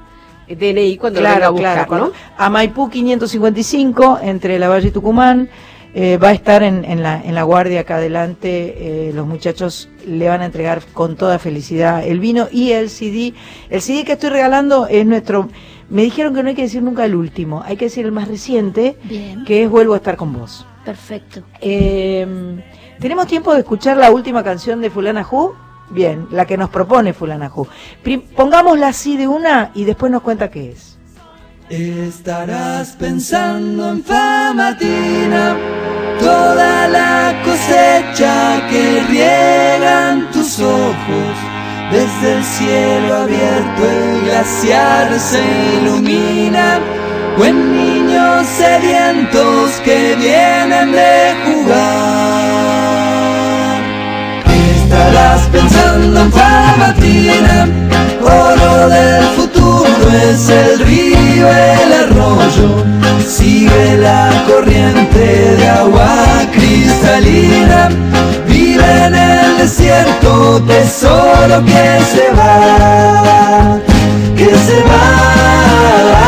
DNI cuando lo venga a buscar, claro, ¿no? cuando- A Maipú 555, entre La Valle y Tucumán, eh, va a estar en, en la, en la guardia acá adelante. eh, los muchachos le van a entregar con toda felicidad el vino y el CD. El CD que estoy regalando es nuestro. Me dijeron que no hay que decir nunca el último, hay que decir el más reciente, Bien. que es Vuelvo a estar con vos. Perfecto. Eh, ¿Tenemos tiempo de escuchar la última canción de Fulana Ju? Bien, la que nos propone Fulana Ju. Pongámosla así de una y después nos cuenta qué es. Estarás pensando en famatina, toda la cosecha que riegan tus ojos. Desde el cielo abierto el glaciar se ilumina, o en niños sedientos que vienen de jugar. Estarás pensando en oro del futuro es el río, el arroyo. Sigue la corriente de agua cristalina, vive en el desierto, tesoro que se va, que se va.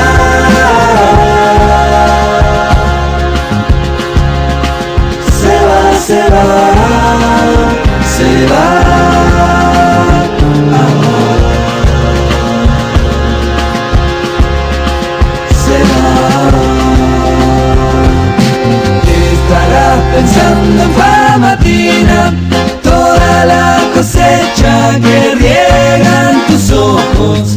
Se va, se va. Se va. Estarás pensando en famatina, toda la cosecha que riegan tus ojos.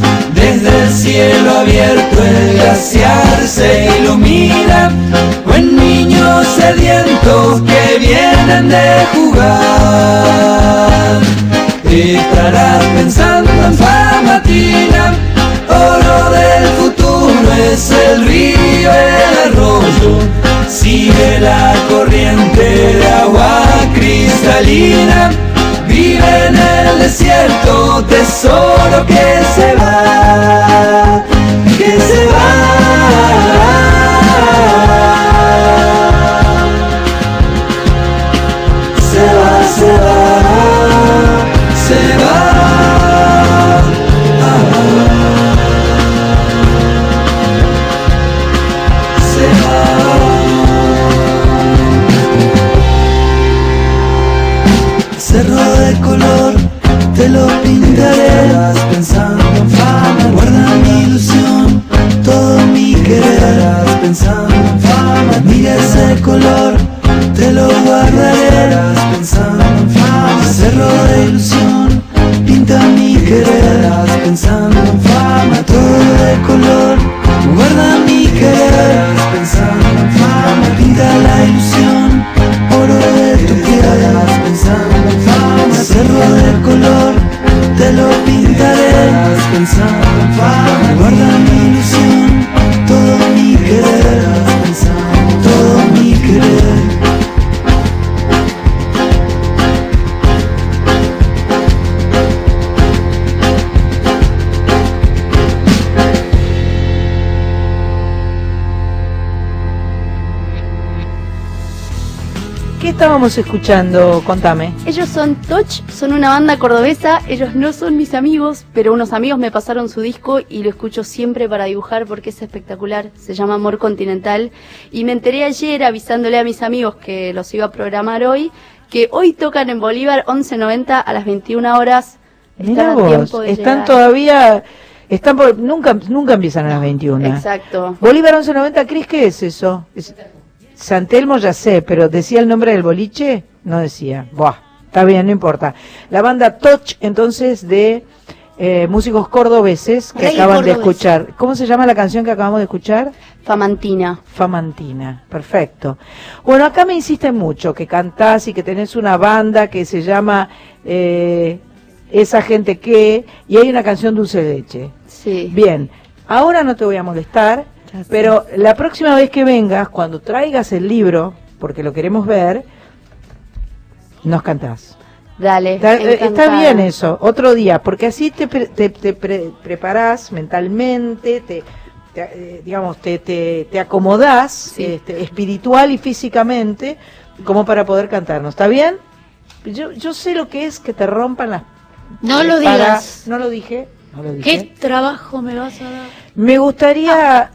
El cielo abierto el glaciar se ilumina, o en niños sedientos que vienen de jugar. Estarás pensando en famatina, oro del futuro es el río, el arroyo. Sigue la corriente de agua cristalina, vive en el desierto, tesoro que se va, que se va. Se va, se va, se va. Te lo. Estarás pensando en fama, guarda mi ilusión, todo mi querer. Pensando en fama, mira ese color, te lo guardaré. Pensando en fama, cerro de ilusión, pinta mi querer. Pensando en fama, todo de color, guarda mi querer. Pensando en fama, pinta la ilusión, oro de tu piel. Color, te lo pintaré. Guarda mi estábamos escuchando? Contame. Ellos son Touch, son una banda cordobesa, ellos no son mis amigos, pero unos amigos me pasaron su disco y lo escucho siempre para dibujar porque es espectacular, se llama Amor Continental y me enteré ayer avisándole a mis amigos que los iba a programar hoy, que hoy tocan en Bolívar 11.90 a las 21 horas. Mira Están a vos, tiempo de están llegar. todavía, están por- nunca, nunca empiezan a las 21. Exacto. Bolívar 1190, Cris, ¿qué es eso? Es- San Telmo ya sé, pero ¿decía el nombre del boliche? No decía. Buah, está bien, no importa. La banda Touch, entonces, de eh, músicos cordobeses que acaban de escuchar. ¿Cómo se llama la canción que acabamos de escuchar? Famantina. Famantina, perfecto. Bueno, acá me insisten mucho que cantás y que tenés una banda que se llama eh, Esa gente que, y hay una canción Dulce de Leche. Sí. Bien, ahora no te voy a molestar, pero la próxima vez que vengas, cuando traigas el libro, porque lo queremos ver, nos cantás. Dale. Está, eh, está bien eso, otro día, porque así te, pre- te, te pre- preparás mentalmente, te, te, eh, digamos, te, te, acomodás este, espiritual y físicamente como para poder cantarnos. ¿Está bien? Yo, yo sé lo que es que te rompan las... No lo para- digas. No lo dije. no lo dije. ¿Qué trabajo me vas a dar? Me gustaría...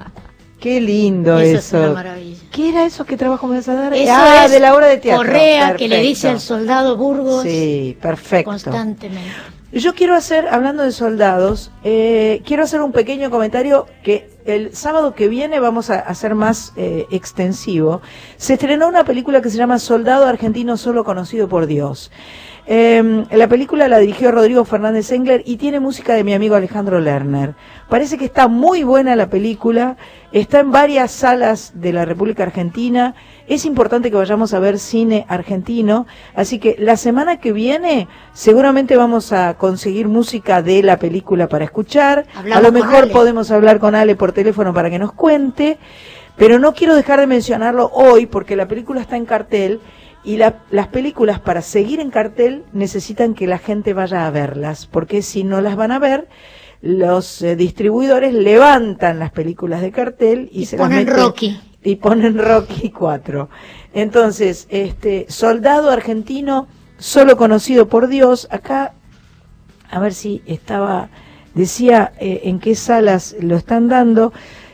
Qué lindo Eso eso. es una maravilla. ¿Qué era eso? ¿Qué trabajo me vas a dar? Eso ah, es de la obra de teatro. Correa que le dice al soldado Burgos Sí, perfecto. constantemente. Yo quiero hacer, hablando de soldados, eh, quiero hacer un pequeño comentario que el sábado que viene vamos a hacer más eh, extensivo. Se estrenó una película que se llama Soldado Argentino Solo Conocido por Dios. Eh, la película la dirigió Rodrigo Fernández Engler y tiene música de mi amigo Alejandro Lerner. Parece que está muy buena la película, está en varias salas de la República Argentina. Es importante que vayamos a ver cine argentino, así que la semana que viene seguramente vamos a conseguir música de la película para escuchar. Hablamos a lo mejor podemos hablar con Ale por teléfono para que nos cuente, pero no quiero dejar de mencionarlo hoy porque la película está en cartel y la- las películas para seguir en cartel necesitan que la gente vaya a verlas, porque si no las van a ver, los eh, distribuidores levantan las películas de cartel y, Y se las ponen meten- Rocky. y ponen Rocky 4. Entonces, este soldado argentino solo conocido por Dios, acá a ver si estaba decía eh, en qué salas lo están dando.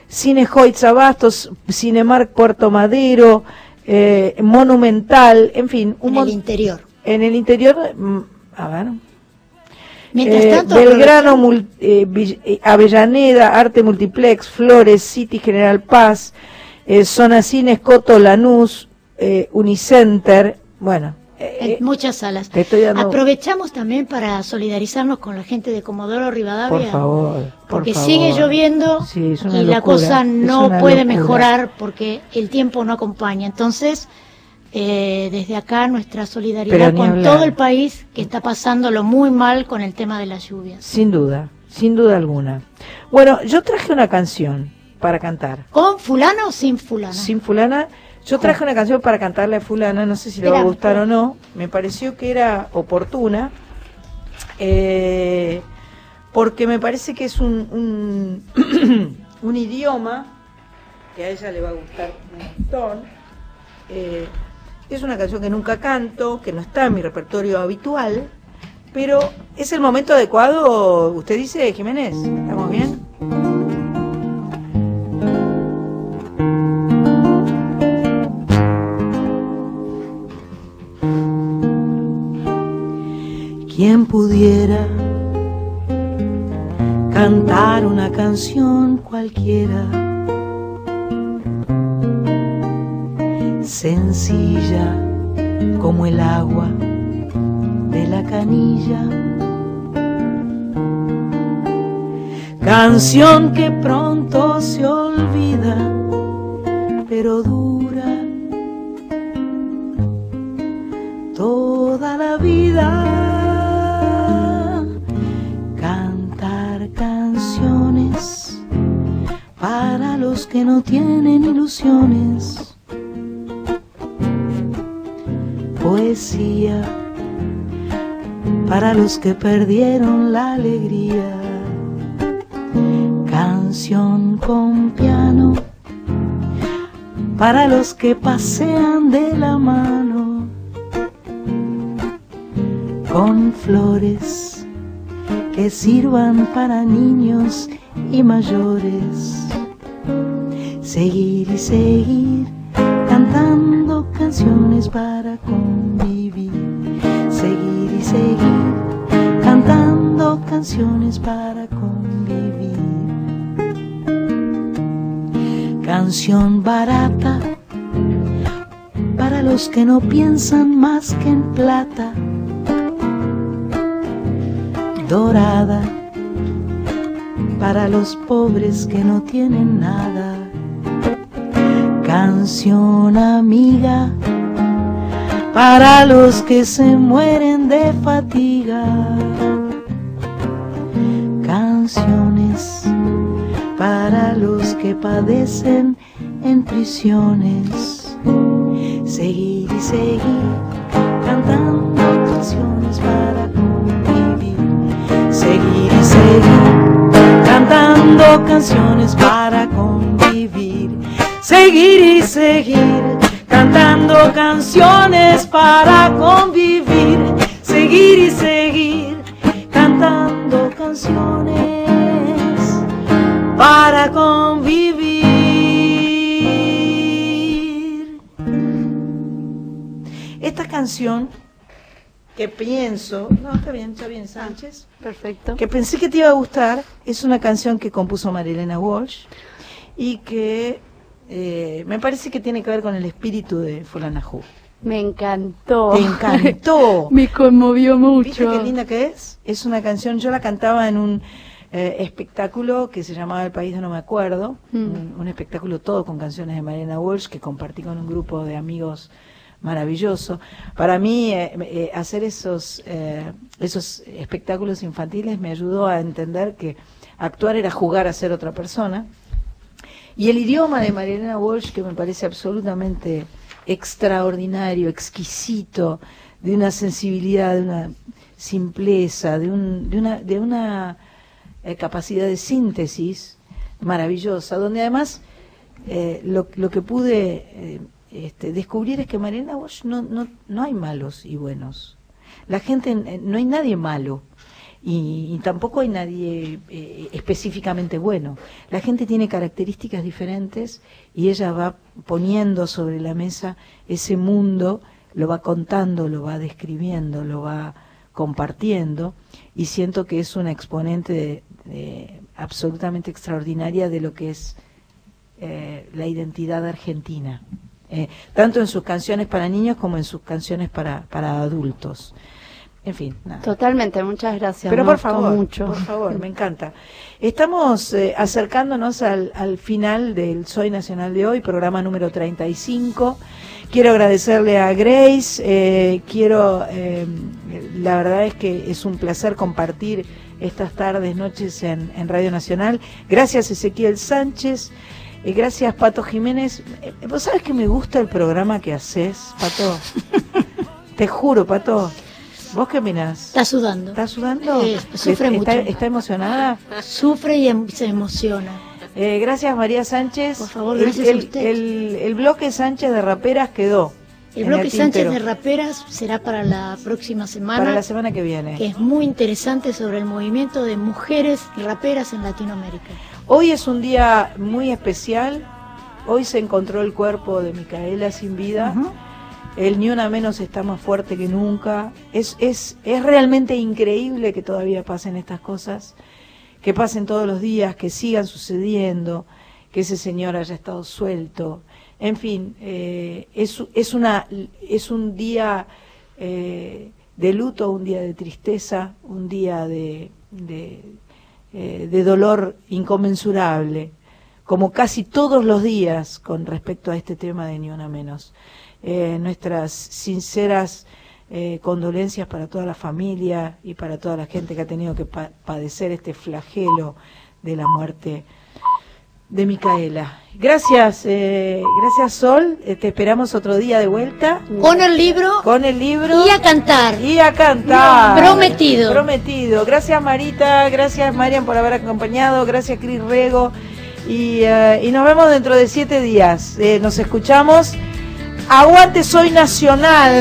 Cine Hoyts Abastos, Cinemark Puerto Madero, eh, Monumental, en fin, un En mon- el interior. en el interior, mm, a ver. Mientras Eh, tanto, Belgrano, Mul- eh, eh, Avellaneda, Arte Multiplex, Flores, City General Paz, Zona Cines, Coto, Lanús, Unicenter, bueno, en muchas salas. Aprovechamos también para solidarizarnos con la gente de Comodoro Rivadavia. por favor, por Porque favor. sigue lloviendo Sí, y la cosa no puede locura. mejorar porque el tiempo no acompaña. Entonces, eh, desde acá nuestra solidaridad con hablar. todo el país que está pasándolo muy mal con el tema de las lluvias. Sin duda, sin duda alguna. Bueno, yo traje una canción para cantar. ¿Con fulano o sin fulano? Sin fulana, yo traje una canción para cantarle a fulana, no sé si le va a gustar o no, me pareció que era oportuna, eh, porque me parece que es un, un, un idioma que a ella le va a gustar un montón. Eh, es una canción que nunca canto, que no está en mi repertorio habitual, pero es el momento adecuado, usted dice, Jiménez, ¿estamos bien? Quien pudiera cantar una canción cualquiera, sencilla como el agua de la canilla. Canción que pronto se olvida, pero dura los que no tienen ilusiones. Poesía para los que perdieron la alegría. Canción con piano para los que pasean de la mano con flores que sirvan para niños y mayores. Seguir y seguir cantando canciones para convivir. Seguir y seguir cantando canciones para convivir. Canción barata para los que no piensan más que en plata dorada para los pobres que no tienen nada. Canción amiga para los que se mueren de fatiga. Canciones para los que padecen en prisiones. Seguir y seguir cantando canciones para convivir. Seguir y seguir cantando canciones para convivir. Seguir y seguir cantando canciones para convivir. Seguir y seguir cantando canciones para convivir. Esta canción que pienso, no, está bien, está bien, Sánchez. Perfecto. Que pensé que te iba a gustar, es una canción que compuso Marilena Walsh y que eh, me parece que tiene que ver con el espíritu de Fulana Who. Me encantó. Te encantó. Me conmovió ¿Viste mucho. qué linda que es? Es una canción, yo la cantaba en un eh, espectáculo que se llamaba El País de No Me Acuerdo, Mm. un, un espectáculo todo con canciones de Mariana Walsh que compartí con un grupo de amigos maravilloso. Para mí, eh, eh, hacer esos, eh, esos espectáculos infantiles me ayudó a entender que actuar era jugar a ser otra persona. Y el idioma de Marielena Walsh, que me parece absolutamente extraordinario, exquisito, de una sensibilidad, de una simpleza, de, un, de una, de una eh, capacidad de síntesis maravillosa, donde además eh, lo, que pude eh, este, descubrir es que Marielena Walsh no, no, no hay malos y buenos. La gente, no hay nadie malo y, y tampoco hay nadie eh, específicamente bueno. La gente tiene características diferentes y ella va poniendo sobre la mesa ese mundo, lo va contando, lo va describiendo, lo va compartiendo y siento que es una exponente de- absolutamente extraordinaria de lo que es eh, la identidad argentina, eh, tanto en sus canciones para niños como en sus canciones para, para adultos. En fin, nada. Totalmente, muchas gracias. Pero por favor, mucho. por favor, me encanta. Estamos eh, acercándonos al, al final del Soy Nacional de hoy, programa número 35. Quiero agradecerle a Grace, eh, quiero, eh, la verdad es que es un placer compartir estas tardes, noches en, en Radio Nacional. Gracias Ezequiel Sánchez, eh, gracias Pato Jiménez. ¿Vos sabés que me gusta el programa que haces, Pato? Te juro, Pato. ¿Vos qué opinás? Está sudando. ¿Está sudando? Sufre ¿Está, mucho. ¿Está emocionada? Sufre y em- se emociona. Eh, gracias María Sánchez. Por favor, el, gracias a el- usted. el- el bloque Sánchez de raperas quedó. El bloque Sánchez de Raperas será para la próxima semana. Para la semana que viene. Que es muy interesante sobre el movimiento de mujeres raperas en Latinoamérica. Hoy es un día muy especial. Hoy se encontró el cuerpo de Micaela sin vida. El ni una menos está más fuerte que nunca. Es, es, es realmente increíble que todavía pasen estas cosas, que pasen todos los días, que sigan sucediendo, que ese señor haya estado suelto. En fin, eh, es, es, una, es un día eh, de luto, un día de tristeza, un día de, eh, de dolor inconmensurable, como casi todos los días con respecto a este tema de Ni Una Menos. Eh, nuestras sinceras eh, condolencias para toda la familia y para toda la gente que ha tenido que pa- padecer este flagelo de la muerte de Micaela. Gracias, eh, gracias Sol. Eh, te esperamos otro día de vuelta. Con el libro. Con el libro. Y a cantar. Y a cantar. Prometido. Prometido. Gracias Marita, gracias Marian por haber acompañado, gracias Cris Rego. Y, eh, y nos vemos dentro de siete días. Eh, nos escuchamos. Aguante, soy nacional.